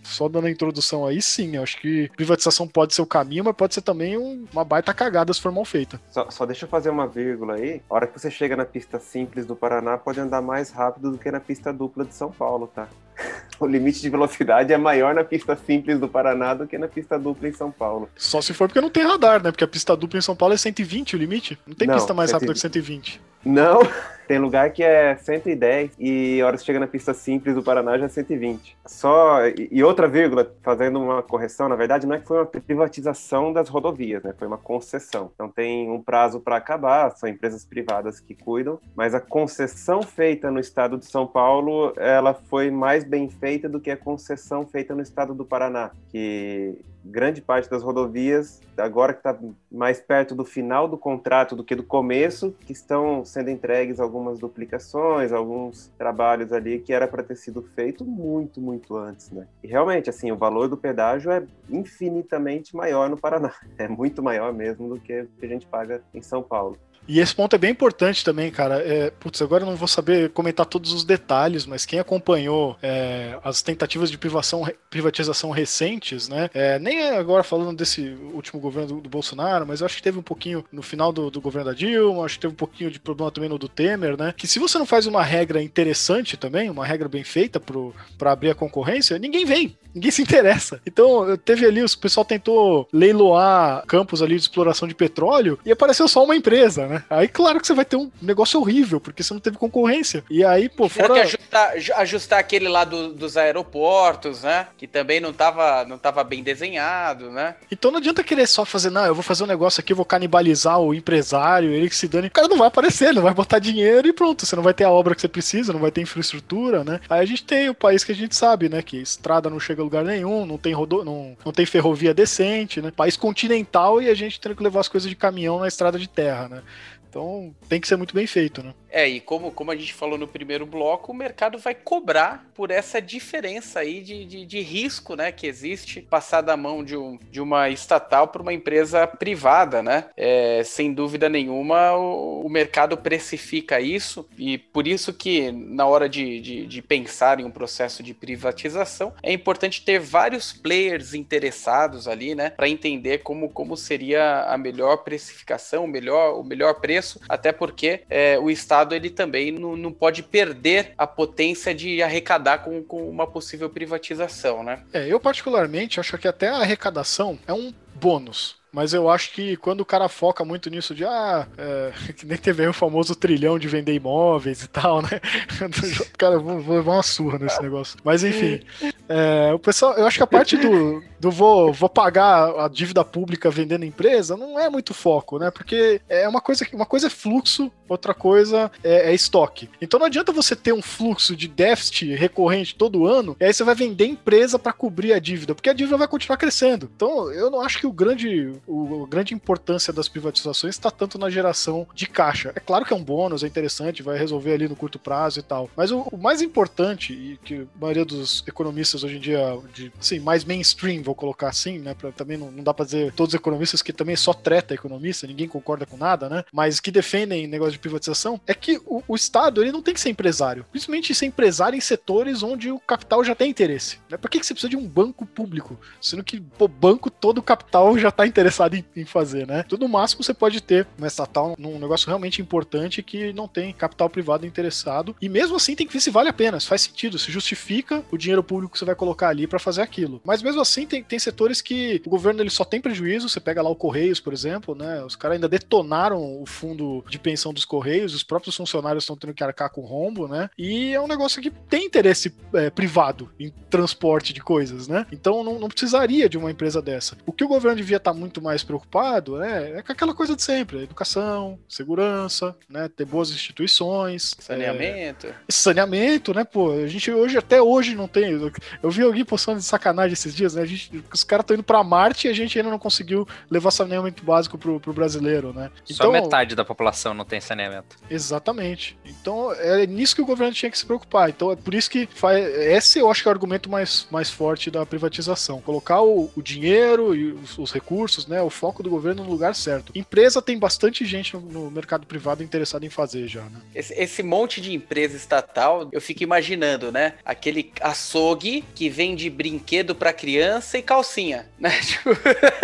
só dando a introdução aí, sim, eu acho que privatização pode ser o caminho, mas pode ser também um, uma baita cagada se for mal feita. Só, só, deixa eu fazer uma vírgula aí. A hora que você chega na pista simples do Paraná, pode andar mais rápido do que na pista dupla de São Paulo, tá? O limite de velocidade é maior na pista simples do Paraná do que na pista dupla em São Paulo. Só se for porque não tem radar, né? Porque a pista dupla em São Paulo é 120 o limite. Não tem não, pista mais 120. rápida que 120. Não, tem lugar que é 110 e a hora que chega na pista simples do Paraná já é 120. Só e outra vírgula, fazendo uma correção, na verdade não é que foi uma privatização das rodovias, né? Foi uma concessão. Então tem um prazo para acabar, são empresas privadas que cuidam, mas a concessão feita no estado de São Paulo, ela foi mais bem feita do que a concessão feita no estado do Paraná, que grande parte das rodovias, agora que está mais perto do final do contrato do que do começo, que estão sendo entregues algumas duplicações, alguns trabalhos ali que era para ter sido feito muito, muito antes, né? E realmente, assim, o valor do pedágio é infinitamente maior no Paraná, é muito maior mesmo do que a gente paga em São Paulo. E esse ponto é bem importante também, cara. É, putz, agora eu não vou saber comentar todos os detalhes, mas quem acompanhou é, as tentativas de privação, privatização recentes, né? É, nem agora falando desse último governo do, do, Bolsonaro, mas eu acho que teve um pouquinho no final do, do, governo da Dilma, acho que teve um pouquinho de problema também no do Temer, né? Que se você não faz uma regra interessante também, uma regra bem feita para abrir a concorrência, ninguém vem, ninguém se interessa. Então, teve ali, o pessoal tentou leiloar campos ali de exploração de petróleo e apareceu só uma empresa, né? Né? Aí claro que você vai ter um negócio horrível, porque você não teve concorrência. E aí, pô, fora... que ajustar, ajustar aquele lá do, dos aeroportos, né? Que também não tava, não tava bem desenhado, né? Então não adianta querer só fazer, não, eu vou fazer um negócio aqui, vou canibalizar o empresário, ele que se dane. O cara não vai aparecer, não vai botar dinheiro e pronto. Você não vai ter a obra que você precisa, não vai ter infraestrutura, né? Aí a gente tem o país que a gente sabe, né? Que estrada não chega a lugar nenhum, não tem, rodo... não, não tem ferrovia decente, né? País continental e a gente tendo que levar as coisas de caminhão na estrada de terra, né? Então tem que ser muito bem feito, né? É, e como, como a gente falou no primeiro bloco, o mercado vai cobrar por essa diferença aí de, de, de risco, né, que existe passar da mão de, um, de uma estatal para uma empresa privada, né? É, sem dúvida nenhuma, o, o, mercado precifica isso e por isso que na hora de, de, de pensar em um processo de privatização, é importante ter vários players interessados ali, né, para entender como, como seria a melhor precificação, o melhor, o melhor preço, até porque é, o Estado Estado ele também não, não pode perder a potência de arrecadar com, com uma possível privatização, né? É, eu particularmente acho que até a arrecadação é um bônus. Mas eu acho que quando o cara foca muito nisso de, ah, é, que nem teve aí o famoso trilhão de vender imóveis e tal, né? cara, vou, vou levar uma surra nesse negócio. Mas enfim, é, o pessoal, eu acho que a parte do, do vou, vou pagar a dívida pública vendendo empresa não é muito foco, né? Porque é uma coisa, uma coisa é fluxo, outra coisa é, é estoque. Então não adianta você ter um fluxo de déficit recorrente todo ano, e aí você vai vender empresa para cobrir a dívida, porque a dívida vai continuar crescendo. Então eu não acho que o grande o, a grande importância das privatizações está tanto na geração de caixa. É claro que é um bônus, é interessante, vai resolver ali no curto prazo e tal. Mas o, o mais importante, e que a maioria dos economistas hoje em dia, de, assim, mais mainstream, vou colocar assim, né? Pra, também não, não dá para dizer todos os economistas que também só treta economista, ninguém concorda com nada, né? Mas que defendem negócio de privatização, é que o, o Estado ele não tem que ser empresário. Principalmente ser empresário em setores onde o capital já tem interesse. Né? Por que, que você precisa de um banco público? Sendo que, o banco, todo o capital já está interessado interessado em, em, fazer, né? Tudo máximo você pode ter uma estatal num negócio realmente importante que não tem capital privado interessado. E mesmo assim tem que ver se vale a pena, se faz sentido, se justifica o dinheiro público que você vai colocar ali para fazer aquilo. Mas mesmo assim tem, tem setores que o governo ele só tem prejuízo. Você pega lá o Correios, por exemplo, né? Os caras ainda detonaram o fundo de pensão dos Correios, os próprios funcionários estão tendo que arcar com rombo, né? E é um negócio que tem interesse é, privado em transporte de coisas, né? Então não, não precisaria de uma empresa dessa. O que o governo devia estar muito muito mais preocupado né, é com aquela coisa de sempre: educação, segurança, né, ter boas instituições. Saneamento. É, saneamento, né, pô? A gente hoje, até hoje, não tem. Eu vi alguém postando de sacanagem esses dias, né? A gente, os caras estão indo pra Marte e a gente ainda não conseguiu levar saneamento básico pro, pro brasileiro, né? Então, Só metade da população não tem saneamento. Exatamente. Então é nisso que o governo tinha que se preocupar. Então é por isso que faz. Esse eu acho que é o argumento mais, mais forte da privatização. Colocar o, o dinheiro e os, os recursos né, o foco do governo no lugar certo. Empresa tem bastante gente no, no mercado privado interessada em fazer já, né? Esse, esse, monte de empresa estatal, eu fico imaginando, né? Aquele açougue que vende brinquedo para criança e calcinha, né? Tipo,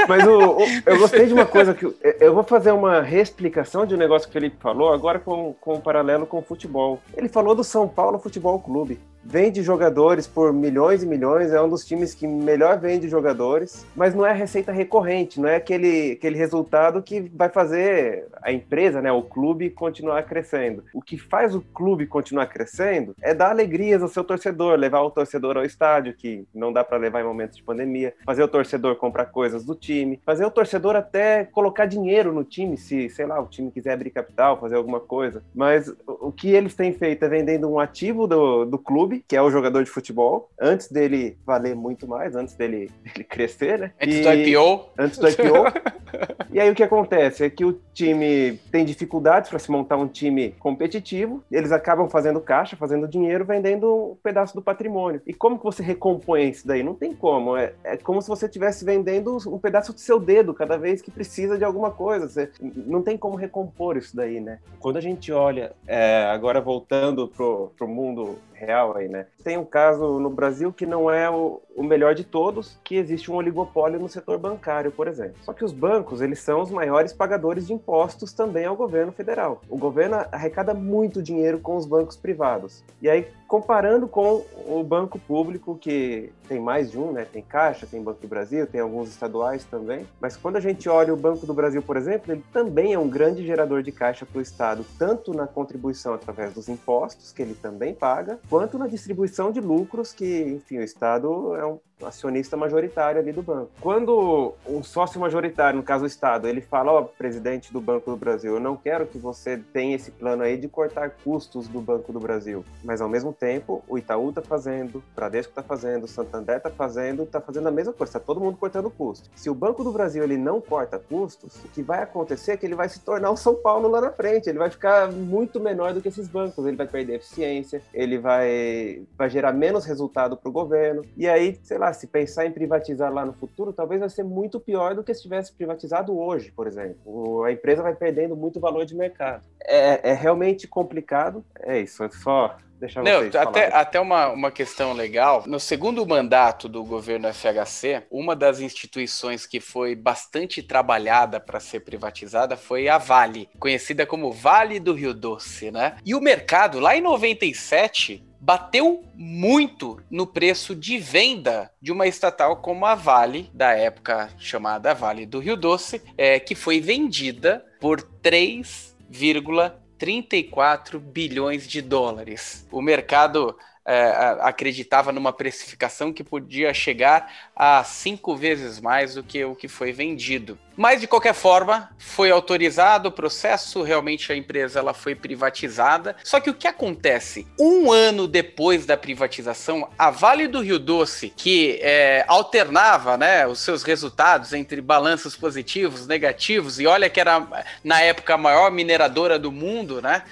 Mas o, o, eu gostei de uma coisa que eu vou fazer uma reexplicação de um negócio que ele falou agora com, com um paralelo com o futebol. Ele falou do São Paulo Futebol Clube vende jogadores por milhões e milhões, é um dos times que melhor vende jogadores, mas não é receita recorrente, não é aquele, aquele resultado que vai fazer a empresa, né, o clube continuar crescendo. O que faz o clube continuar crescendo é dar alegrias ao seu torcedor, levar o torcedor ao estádio, que não dá para levar em momentos de pandemia, fazer o torcedor comprar coisas do time, fazer o torcedor até colocar dinheiro no time, se, sei lá, o time quiser abrir capital, fazer alguma coisa. Mas o que eles têm feito é vendendo um ativo do, do clube clube, que é o jogador de futebol, antes dele valer muito mais, antes dele, dele crescer, né? Antes e... do IPO. Antes do IPO. e aí o que acontece é que o time tem dificuldades para se montar um time competitivo, eles acabam fazendo caixa, fazendo dinheiro, vendendo um pedaço do patrimônio. E como que você recompõe isso daí? Não tem como. É, é como se você estivesse vendendo um pedaço do seu dedo cada vez que precisa de alguma coisa. Você, não tem como recompor isso daí, né? Quando a gente olha, é, agora voltando pro, pro mundo real aí, né? Tem um caso no Brasil que não é o, o melhor de todos, que existe um oligopólio no setor bancário, por exemplo. Só que os bancos, eles são os maiores pagadores de impostos também ao governo federal. O governo arrecada muito dinheiro com os bancos privados. E aí, comparando com o banco público, que tem mais de um, né? Tem Caixa, tem Banco do Brasil, tem alguns estaduais também. Mas quando a gente olha o Banco do Brasil, por exemplo, ele também é um grande gerador de caixa para o Estado, tanto na contribuição através dos impostos, que ele também paga, quanto na distribuição de lucros, que, enfim, o Estado é um acionista majoritário ali do banco. Quando um sócio majoritário, no caso o Estado, ele fala, ó, oh, presidente do Banco do Brasil, eu não quero que você tenha esse plano aí de cortar custos do Banco do Brasil, mas ao mesmo tempo o Itaú tá fazendo, o Bradesco tá fazendo, o Santander tá fazendo, tá fazendo a mesma coisa, tá todo mundo cortando custo. Se o Banco do Brasil ele não corta custos, o que vai acontecer é que ele vai se tornar o São Paulo lá na frente, ele vai ficar muito menor do que esses bancos, ele vai perder eficiência, ele vai, vai gerar menos resultado para o governo, e aí, sei lá, se pensar em privatizar lá no futuro, talvez vai ser muito pior do que se tivesse privatizado hoje, por exemplo. A empresa vai perdendo muito valor de mercado. É, é realmente complicado. É isso, é só deixar Não, vocês até, até uma, uma questão legal. No segundo mandato do governo FHC, uma das instituições que foi bastante trabalhada para ser privatizada foi a Vale, conhecida como Vale do Rio Doce, né? E o mercado, lá em 97, bateu muito no preço de venda de uma estatal como a Vale, da época chamada Vale do Rio Doce, é, que foi vendida por 3,34 bilhões de dólares. O mercado é, acreditava numa precificação que podia chegar a cinco vezes mais do que o que foi vendido. Mas de qualquer forma, foi autorizado o processo, realmente a empresa ela foi privatizada. Só que o que acontece? Um ano depois da privatização, a Vale do Rio Doce, que é, alternava né, os seus resultados entre balanços positivos, negativos, e olha que era na época a maior mineradora do mundo, né?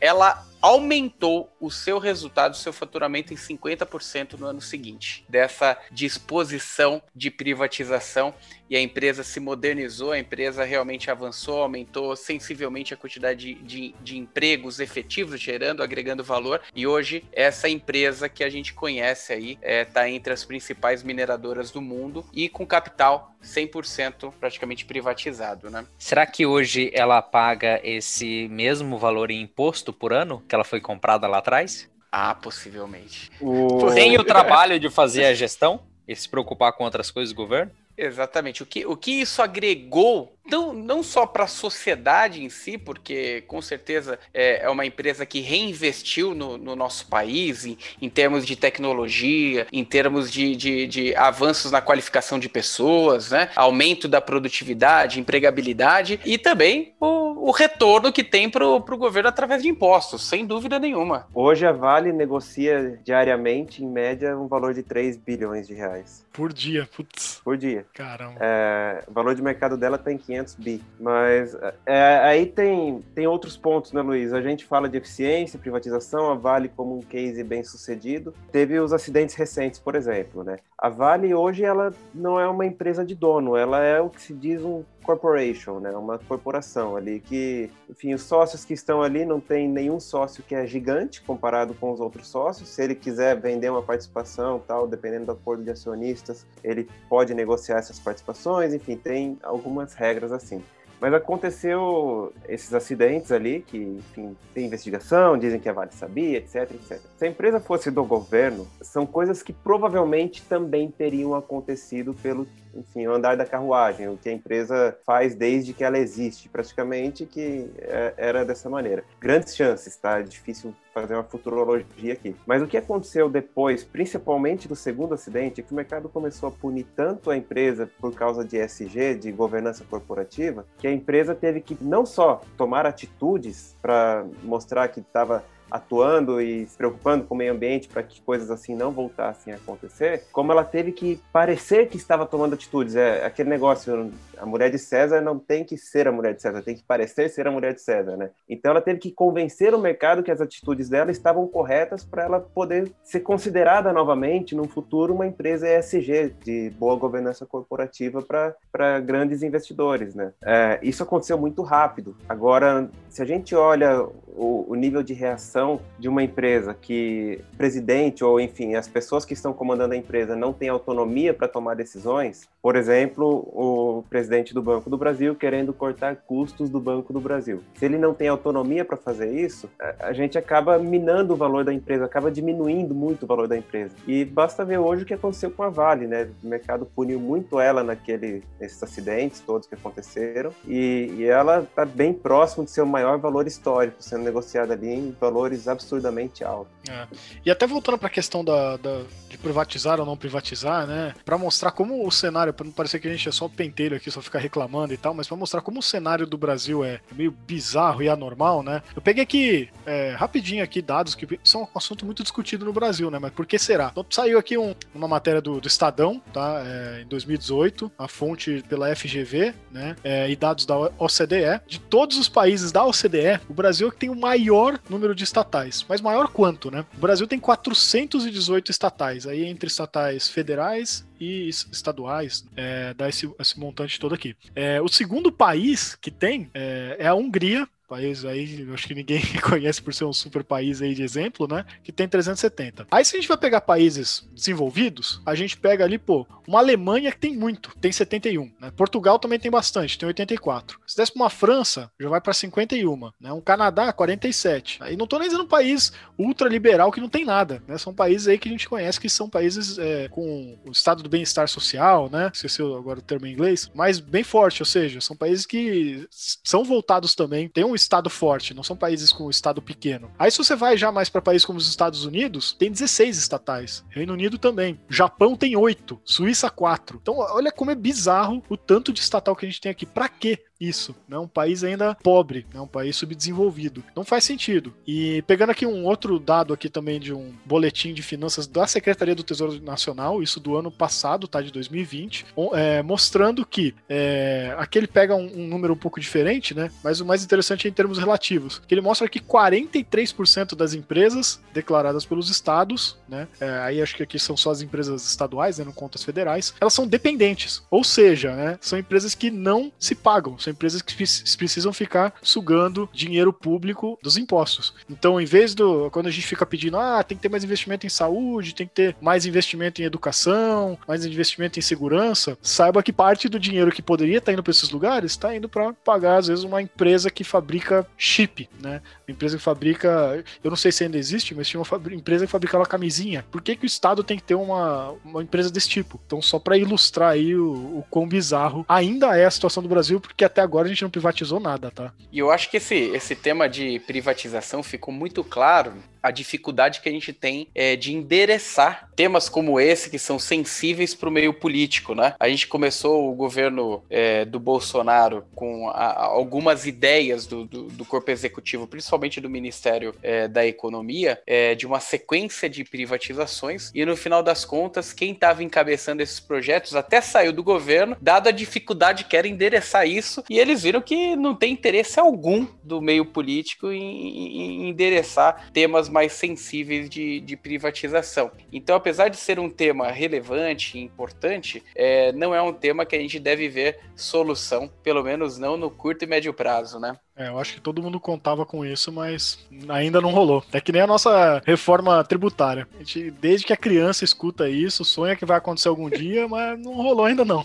Ela aumentou o seu resultado, o seu faturamento em 50% no ano seguinte, dessa disposição de privatização e a empresa se modernizou, a empresa realmente avançou, aumentou sensivelmente a quantidade de, de, de empregos efetivos, gerando, agregando valor, e hoje essa empresa que a gente conhece aí está é, tá entre as principais mineradoras do mundo e com capital 100% praticamente privatizado, né? Será que hoje ela paga esse mesmo valor em imposto por ano que ela foi comprada lá atrás? Ah, possivelmente. O... Tem o trabalho de fazer a gestão e se preocupar com outras coisas do governo? Exatamente. O que, o que isso agregou não, não só para a sociedade em si, porque com certeza é, é uma empresa que reinvestiu no, no nosso país em, em, termos de tecnologia, em termos de, de, de, avanços na qualificação de pessoas, né? aumento da produtividade, empregabilidade e também o, o retorno que tem para o governo através de impostos, sem dúvida nenhuma. Hoje a Vale negocia diariamente, em média, um valor de 3 bilhões de reais. Por dia, putz. Por dia. Caramba. É, o valor de mercado dela tem 500 500 bi. Mas é, aí tem, tem outros pontos, né, Luiz? A gente fala de eficiência, privatização, a Vale como um case bem sucedido. Teve os acidentes recentes, por exemplo, né? A Vale hoje ela não é uma empresa de dono, ela é o que se diz um corporation, né? Uma corporação ali que, enfim, os sócios que estão ali não tem nenhum sócio que é gigante comparado com os outros sócios. Se ele quiser vender uma participação, tal, dependendo do acordo de acionistas, ele pode negociar essas participações. Enfim, tem algumas regras assim. Mas aconteceu esses acidentes ali, que, enfim, tem investigação, dizem que a Vale sabia, etc, etc. Se a empresa fosse do governo, são coisas que provavelmente também teriam acontecido pelo enfim, andar da carruagem, o que a empresa faz desde que ela existe, praticamente, que é, era dessa maneira. Grandes chances, tá? É difícil fazer uma futurologia aqui. Mas o que aconteceu depois, principalmente do segundo acidente, é que o mercado começou a punir tanto a empresa por causa de ESG, de governança corporativa, que a empresa teve que não só tomar atitudes para mostrar que estava atuando e se preocupando com o meio ambiente para que coisas assim não voltassem a acontecer, como ela teve que parecer que estava tomando atitudes. É aquele negócio, a mulher de César não tem que ser a mulher de César, tem que parecer ser a mulher de César, né? Então ela teve que convencer o mercado que as atitudes dela estavam corretas para ela poder ser considerada novamente, no futuro, uma empresa ESG, de boa governança corporativa para grandes investidores, né? É, isso aconteceu muito rápido. Agora, se a gente olha o, o, nível de reação de uma empresa que presidente ou, enfim, as pessoas que estão comandando a empresa não têm autonomia para tomar decisões. Por exemplo, o presidente do Banco do Brasil querendo cortar custos do Banco do Brasil. Se ele não tem autonomia para fazer isso, a, a gente acaba minando o valor da empresa, acaba diminuindo muito o valor da empresa. E basta ver hoje o que aconteceu com a Vale, né? O mercado puniu muito ela naquele, nesses acidentes todos que aconteceram e, e ela está bem próximo de ser o maior valor histórico, sendo negociada ali em valores absurdamente altos. É. E até voltando para a questão da, da, de privatizar ou não privatizar, né? Para mostrar como o cenário, para não parecer que a gente é só penteiro aqui, só ficar reclamando e tal, mas para mostrar como o cenário do Brasil é meio bizarro e anormal, né? Eu peguei aqui é, rapidinho aqui dados que são um assunto muito discutido no Brasil, né? Mas por que será? Então saiu aqui um, uma matéria do, do Estadão, tá? É, em 2018, a fonte pela FGV, né? É, e dados da OCDE. De todos os países da OCDE, o Brasil é que tem o maior número de estatais. Mas maior quanto, né? O Brasil tem 418 estatais, aí entre estatais federais e estaduais, é, dá esse, esse montante todo aqui. É, o segundo país que tem é, é a Hungria, país aí, acho que ninguém conhece por ser um super país aí de exemplo, né? Que tem 370. Aí se a gente vai pegar países desenvolvidos, a gente pega ali, pô, uma Alemanha que tem muito, tem 71, né? Portugal também tem bastante, tem 84. Se desse pra uma França, já vai para 51, né? Um Canadá, 47. Aí não tô nem dizendo um país ultraliberal que não tem nada, né? São países aí que a gente conhece que são países é, com o estado do bem-estar social, né? Esqueci agora o termo em inglês, mas bem forte, ou seja, são países que são voltados também, tem um estado forte, não são países com estado pequeno. Aí se você vai já mais para países como os Estados Unidos, tem 16 estatais. Reino Unido também. Japão tem 8, Suíça 4. Então olha como é bizarro o tanto de estatal que a gente tem aqui. Para quê? Isso, né? Um país ainda pobre, né? Um país subdesenvolvido. Não faz sentido. E pegando aqui um outro dado aqui também de um boletim de finanças da Secretaria do Tesouro Nacional, isso do ano passado, tá? De 2020, é, mostrando que é, aqui ele pega um, um, número um pouco diferente, né? Mas o mais interessante é em termos relativos, que ele mostra que 43% das empresas declaradas pelos estados, né? É, aí acho que aqui são só as empresas estaduais, né? Não contas as federais, elas são dependentes. Ou seja, né? São empresas que não se pagam, são empresas que precisam ficar sugando dinheiro público dos impostos. Então, em vez do. Quando a gente fica pedindo, ah, tem que ter mais investimento em saúde, tem que ter mais investimento em educação, mais investimento em segurança, saiba que parte do dinheiro que poderia estar indo para esses lugares está indo para pagar, às vezes, uma empresa que fabrica chip, né? Empresa que fabrica. Eu não sei se ainda existe, mas tinha uma empresa que fabricava camisinha. Por que, que o Estado tem que ter uma, uma empresa desse tipo? Então, só para ilustrar aí o, o quão bizarro ainda é a situação do Brasil, porque até agora a gente não privatizou nada, tá? E eu acho que esse, esse tema de privatização ficou muito claro a dificuldade que a gente tem é, de endereçar temas como esse que são sensíveis para o meio político, né? A gente começou o governo é, do Bolsonaro com a, algumas ideias do, do, do, corpo executivo, principalmente do Ministério é, da Economia, é, de uma sequência de privatizações e no final das contas quem estava encabeçando esses projetos até saiu do governo, dada a dificuldade que era endereçar isso e eles viram que não tem interesse algum do meio político em, em endereçar temas mais sensíveis de, de privatização. Então, apesar de ser um tema relevante e importante, é, não é um tema que a gente deve ver solução, pelo menos não no curto e médio prazo, né? É, eu acho que todo mundo contava com isso, mas ainda não rolou. É que nem a nossa reforma tributária. A gente, desde que a criança escuta isso, sonha que vai acontecer algum dia, mas não rolou ainda não.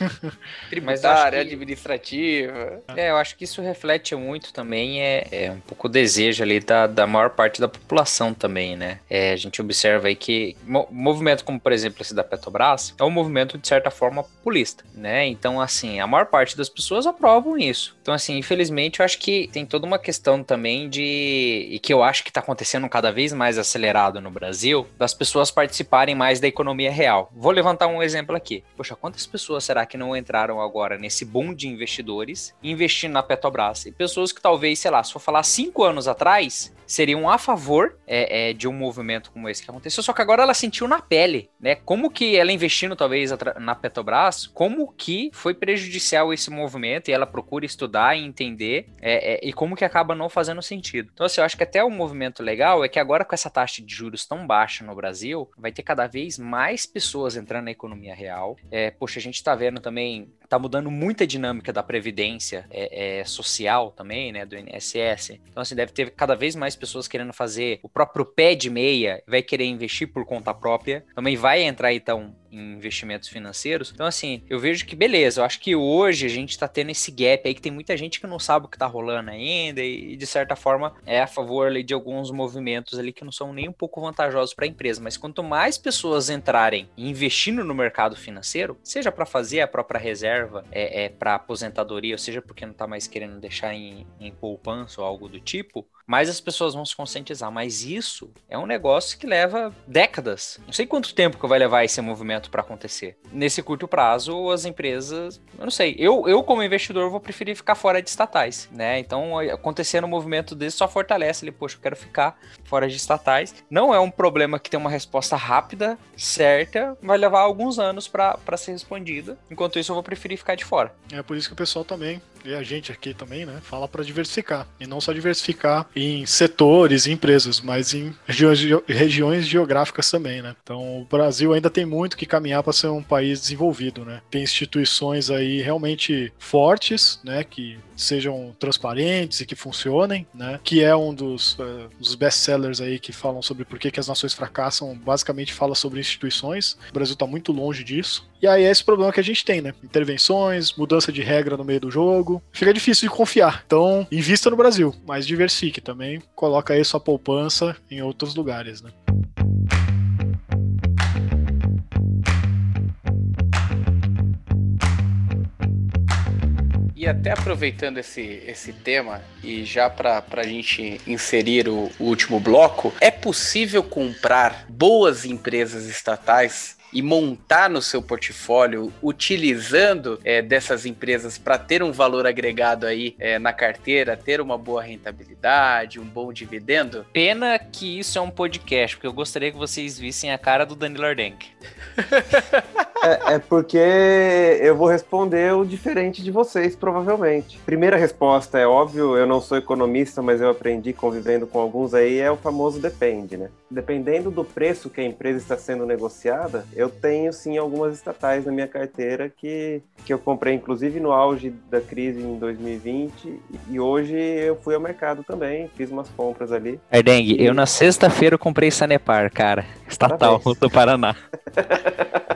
Tributária, que... administrativa. É, eu acho que isso reflete muito também, é, é um pouco o desejo ali da, da maior parte da população também, né? É, a gente observa aí que mo movimento como, por exemplo, esse da Petrobras, é um movimento, de certa forma, populista, né? Então, assim, a maior parte das pessoas aprovam isso. Então, assim, infelizmente, eu acho que tem toda uma questão também de. e que eu acho que está acontecendo cada vez mais acelerado no Brasil, das pessoas participarem mais da economia real. Vou levantar um exemplo aqui. Poxa, quantas pessoas será que não entraram agora nesse boom de investidores investindo na Petrobras? E pessoas que talvez, sei lá, se for falar cinco anos atrás, seriam a favor é, é, de um movimento como esse que aconteceu, só que agora ela sentiu na pele, né? Como que ela investindo talvez na Petrobras, como que foi prejudicial esse movimento e ela procura estudar e entender é, é, e como que acaba não fazendo sentido. Então, assim, eu acho que até um movimento legal é que agora com essa taxa de juros tão baixa no Brasil, vai ter cada vez mais pessoas entrando na economia real. É, poxa, a gente tá vendo também tá mudando muita dinâmica da previdência é, é, social também, né, do INSS. Então, assim, deve ter cada vez mais pessoas querendo fazer o próprio pé de meia, vai querer investir por conta própria, também vai entrar, então, investimentos financeiros. Então, assim, eu vejo que beleza, eu acho que hoje a gente tá tendo esse gap aí que tem muita gente que não sabe o que tá rolando ainda e, de certa forma, é a favor ali, de alguns movimentos ali que não são nem um pouco vantajosos para a empresa. Mas quanto mais pessoas entrarem investindo no mercado financeiro, seja para fazer a própria reserva, é, é para aposentadoria, ou seja porque não tá mais querendo deixar em, em poupança ou algo do tipo, mais as pessoas vão se conscientizar. Mas isso é um negócio que leva décadas. Não sei quanto tempo que vai levar esse movimento para acontecer. Nesse curto prazo, as empresas, eu não sei. Eu, eu como investidor, vou preferir ficar fora de estatais, né? Então, acontecendo um movimento desse só fortalece ele, poxa, eu quero ficar fora de estatais. Não é um problema que tem uma resposta rápida, certa, vai levar alguns anos para ser respondida. Enquanto isso, eu vou preferir ficar de fora. É por isso que o pessoal também, e a gente aqui também, né, fala para diversificar. E não só diversificar em setores e empresas, mas em regiões, geográficas também, né? Então, o Brasil ainda tem muito que caminhar para ser um país desenvolvido, né? Tem instituições aí realmente fortes, né, que sejam transparentes e que funcionem, né? Que é um dos, uh, dos best-sellers aí que falam sobre por que, que as nações fracassam, basicamente fala sobre instituições. O Brasil está muito longe disso. E aí é esse problema que a gente tem, né? Intervenções, mudança de regra no meio do jogo. Fica difícil de confiar. Então, invista no Brasil, mas diversifique também. Coloca aí sua poupança em outros lugares, né? E até aproveitando esse, esse tema, e já para a gente inserir o, o último bloco, é possível comprar boas empresas estatais e montar no seu portfólio utilizando é, dessas empresas para ter um valor agregado aí é, na carteira, ter uma boa rentabilidade, um bom dividendo? Pena que isso é um podcast, porque eu gostaria que vocês vissem a cara do Danilo Ardenk. é, é, porque eu vou responder o diferente de vocês, provavelmente. Primeira resposta é óbvio, eu não sou economista, mas eu aprendi convivendo com alguns aí, é o famoso depende, né? Dependendo do preço que a empresa está sendo negociada, eu tenho sim algumas estatais na minha carteira que, que eu comprei, inclusive no auge da crise em 2020, e hoje eu fui ao mercado também, fiz umas compras ali. Erdeng, eu na sexta-feira comprei Sanepar, cara, estatal Parabéns. do Paraná.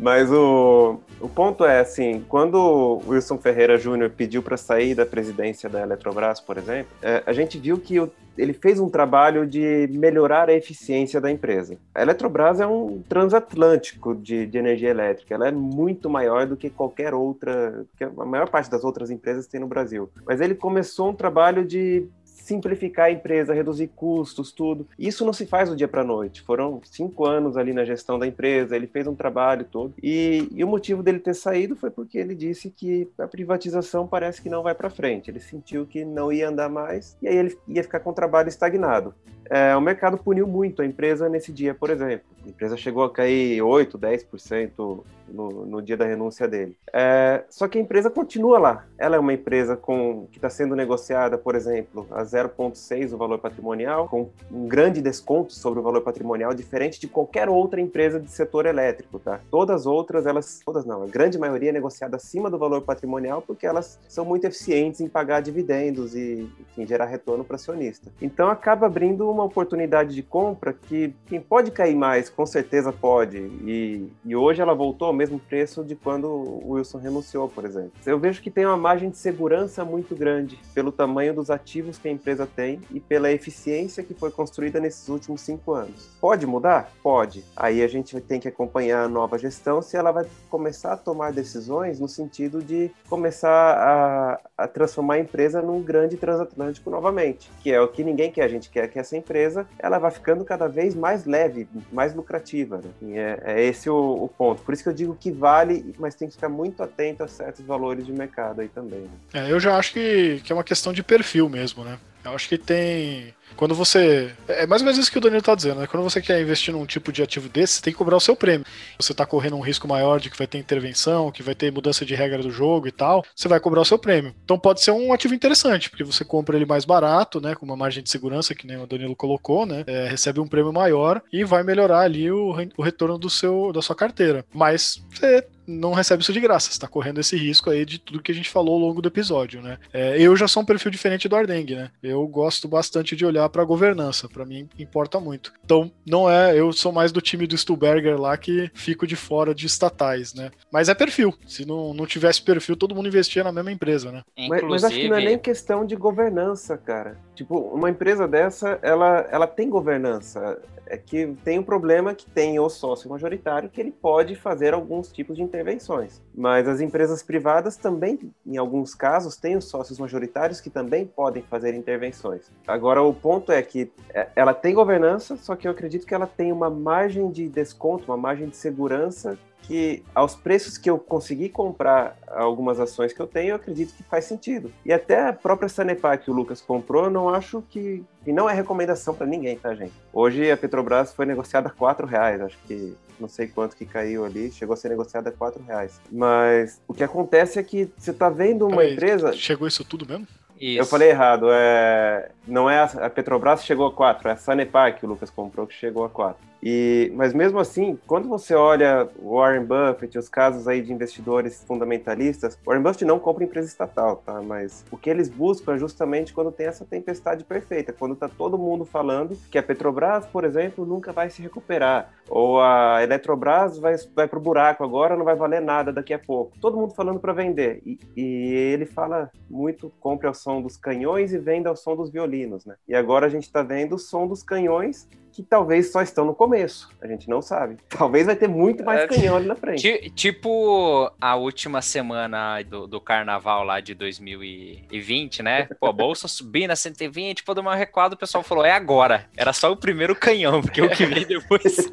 Mas o, o ponto é assim, quando Wilson Ferreira Júnior pediu para sair da presidência da Eletrobras, por exemplo, é, a gente viu que o, ele fez um trabalho de melhorar a eficiência da empresa. A Eletrobras é um transatlântico de, de energia elétrica, ela é muito maior do que qualquer outra, que a maior parte das outras empresas tem no Brasil. Mas ele começou um trabalho de simplificar a empresa, reduzir custos, tudo. Isso não se faz do dia para noite. Foram cinco anos ali na gestão da empresa, ele fez um trabalho todo. E, e, o motivo dele ter saído foi porque ele disse que a privatização parece que não vai para frente. Ele sentiu que não ia andar mais e aí ele ia ficar com o trabalho estagnado. É, o mercado puniu muito a empresa nesse dia, por exemplo. A empresa chegou a cair 8, 10% no, no dia da renúncia dele. É, só que a empresa continua lá. Ela é uma empresa com, que está sendo negociada, por exemplo, a 0,6 o valor patrimonial, com um grande desconto sobre o valor patrimonial, diferente de qualquer outra empresa de setor elétrico, tá? Todas as outras, elas, todas não, a grande maioria é negociada acima do valor patrimonial porque elas são muito eficientes em pagar dividendos e enfim, gerar retorno para acionista. Então acaba abrindo uma oportunidade de compra que quem pode cair mais, com certeza pode. E, e hoje ela voltou mesmo preço de quando o Wilson renunciou, por exemplo. Eu vejo que tem uma margem de segurança muito grande pelo tamanho dos ativos que a empresa tem e pela eficiência que foi construída nesses últimos cinco anos. Pode mudar? Pode. Aí a gente tem que acompanhar a nova gestão se ela vai começar a tomar decisões no sentido de começar a, a transformar a empresa num grande transatlântico novamente, que é o que ninguém quer. A gente quer que essa empresa ela vá ficando cada vez mais leve, mais lucrativa. Né? É, é, esse o, o ponto. Por isso que eu digo digo que vale, mas tem que ficar muito atento a certos valores de mercado aí também. Né? É, eu já acho que, que é uma questão de perfil mesmo, né? Eu acho que tem quando você. É mais ou menos isso que o Danilo tá dizendo, né? Quando você quer investir num tipo de ativo desse, você tem que cobrar o seu prêmio. Você tá correndo um risco maior de que vai ter intervenção, que vai ter mudança de regra do jogo e tal, você vai cobrar o seu prêmio. Então pode ser um ativo interessante, porque você compra ele mais barato, né? Com uma margem de segurança, que nem o Danilo colocou, né? É, recebe um prêmio maior e vai melhorar ali o, o retorno do seu, da sua carteira. Mas você não recebe isso de graça. Você está correndo esse risco aí de tudo que a gente falou ao longo do episódio, né? É, eu já sou um perfil diferente do Ardeng, né? Eu gosto bastante de olhar para a governança. Para mim importa muito. Então não é, eu sou mais do time do Stuberger lá que fico de fora de estatais, né? Mas é perfil. Se não, não tivesse perfil, todo mundo investia na mesma empresa, né? Mas, mas acho que não é nem questão de governança, cara. Tipo, uma empresa dessa, ela, ela tem governança. É que tem um problema que tem o sócio majoritário que ele pode fazer alguns tipos de intervenções. Mas as empresas privadas também, em alguns casos, têm os sócios majoritários que também podem fazer intervenções. Agora, o ponto é que é, ela tem governança, só que eu acredito que ela tem uma margem de desconto, uma margem de segurança que aos preços que eu consegui comprar algumas ações que eu tenho, eu acredito que faz sentido. E até a própria Sanepar que o Lucas comprou, eu não acho que. E não é recomendação para ninguém, tá, gente? Hoje a Petrobras foi negociada a quatro reais, acho que não sei quanto que caiu ali, chegou a ser negociada a quatro reais. Mas o que acontece é que você tá vendo uma Peraí, empresa. Chegou isso tudo mesmo? Isso. Eu falei errado. É... Não é a, Petrobras chegou a 4, é a Sanepar que o Lucas comprou que chegou a 4. E, mas mesmo assim, quando você olha o Warren Buffett, os casos aí de investidores fundamentalistas, Warren Buffett não compra empresa estatal, tá? Mas o que eles buscam é justamente quando tem essa tempestade perfeita, quando tá todo mundo falando que a Petrobras, por exemplo, nunca vai se recuperar, ou a Eletrobras vai, vai pro buraco agora, não vai valer nada daqui a pouco. Todo mundo falando para vender. E, e, ele fala muito, compre ao som dos canhões e venda ao som dos violinos, né? E agora a gente está vendo o som dos canhões que talvez só estão no começo. A gente não sabe. Talvez vai ter muito mais é, canhão ali na frente. Tipo a última semana do, do carnaval lá de 2020, né? Pô, a bolsa subindo a 120, pô, do meu recuado, o pessoal falou, é agora. Era só o primeiro canhão, porque o que vem depois.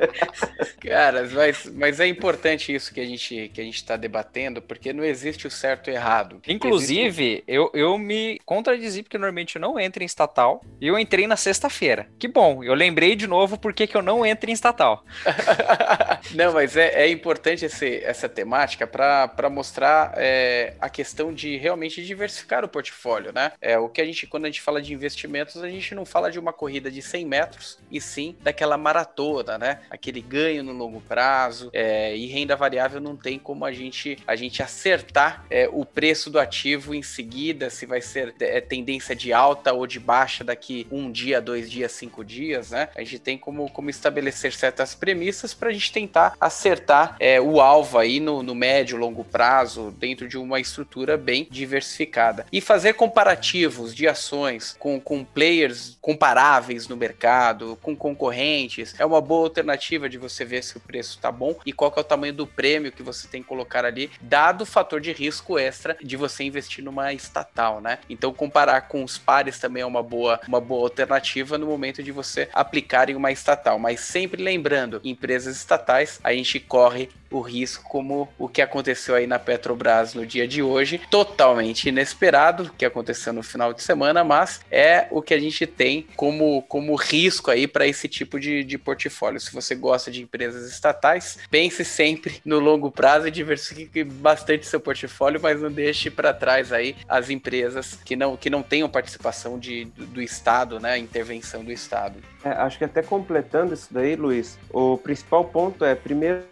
Cara, mas, mas é importante isso que a gente que a gente está debatendo, porque não existe o certo e errado. Inclusive, existe... eu, eu me contradizi, porque normalmente eu não entro em estatal, e eu entrei na sexta-feira. Que bom, eu lembrei de novo porque que eu não entro em estatal. não, mas é, é importante esse, essa temática para mostrar é, a questão de realmente diversificar o portfólio, né? É, o que a gente, quando a gente fala de investimentos, a gente não fala de uma corrida de 100 metros, e sim daquela maratona, né? Aquele ganho no longo prazo, é, e renda variável não tem como a gente, a gente acertar é, o preço do ativo em seguida, se vai ser é, tendência de alta ou de baixa daqui um dia, dois dias, cinco dias né? A gente tem como, como estabelecer certas premissas para a gente tentar acertar é, o alvo aí no, no médio, longo prazo, dentro de uma estrutura bem diversificada. E fazer comparativos de ações com, com players comparáveis no mercado, com concorrentes, é uma boa alternativa de você ver se o preço está bom e qual é o tamanho do prêmio que você tem que colocar ali, dado o fator de risco extra de você investir numa estatal, né? Então comparar com os pares também é uma boa, uma boa alternativa no momento de você aplicar em uma estatal. Mas sempre lembrando, empresas estatais, a gente corre o risco, como o que aconteceu aí na Petrobras no dia de hoje, totalmente inesperado, que aconteceu no final de semana, mas é o que a gente tem como, como risco aí para esse tipo de, de portfólio. Se você gosta de empresas estatais, pense sempre no longo prazo e diversifique bastante seu portfólio, mas não deixe para trás aí as empresas que não, que não tenham participação de, do, do Estado, né, intervenção do Estado. É, acho que até completando isso daí, Luiz, o principal ponto é, primeiro,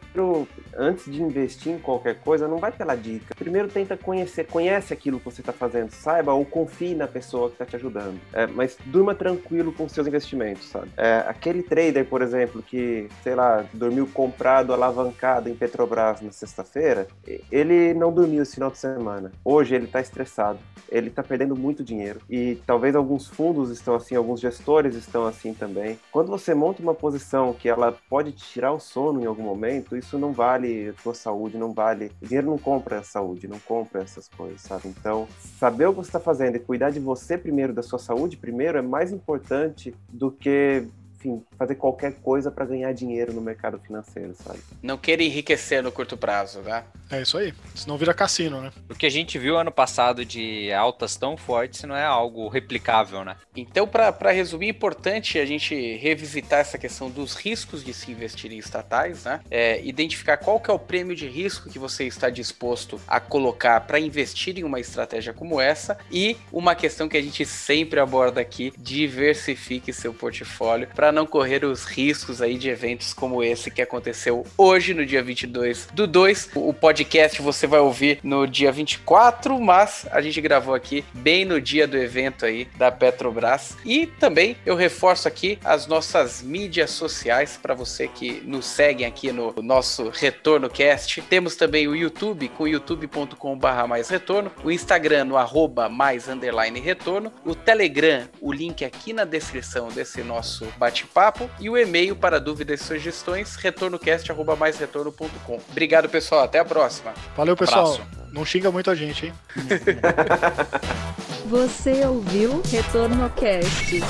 antes de investir em qualquer coisa, não vai pela dica. Primeiro tenta conhecer, conhece aquilo que você está fazendo, saiba ou confie na pessoa que está te ajudando. É, mas durma tranquilo com seus investimentos, sabe? É, aquele trader, por exemplo, que, sei lá, dormiu comprado, alavancado em Petrobras na sexta-feira, ele não dormiu esse final de semana. Hoje ele está estressado, ele está perdendo muito dinheiro e talvez alguns fundos estão assim, alguns gestores estão assim também. Quando você monta uma posição que ela pode te tirar o sono em algum momento, isso não vale a tua saúde, não vale. O dinheiro não compra a saúde, não compra essas coisas, sabe? Então, saber o que você está fazendo e cuidar de você primeiro, da sua saúde primeiro, é mais importante do que enfim, fazer qualquer coisa para ganhar dinheiro no mercado financeiro, sabe? Não queira enriquecer no curto prazo, né? É isso aí. Senão vira cassino, né? O que a gente viu ano passado de altas tão fortes não é algo replicável, né? Então, para resumir, é importante a gente revisitar essa questão dos riscos de se investir em estatais, né? É, identificar qual que é o prêmio de risco que você está disposto a colocar para investir em uma estratégia como essa e uma questão que a gente sempre aborda aqui, diversifique seu portfólio para para não correr os riscos aí de eventos como esse que aconteceu hoje, no dia 22 do 2. O podcast você vai ouvir no dia 24, mas a gente gravou aqui bem no dia do evento aí da Petrobras. E também eu reforço aqui as nossas mídias sociais para você que nos seguem aqui no nosso Retorno Cast. Temos também o YouTube com youtube.com/barra mais retorno, o Instagram no arroba mais underline retorno, o Telegram, o link aqui na descrição desse nosso bate-papo e o e-mail para dúvidas e sugestões retornocast@maisretorno.com. Obrigado pessoal, até a próxima. Valeu pessoal. Abraço. Não xinga muito a gente, hein? Você ouviu Retorno Cast.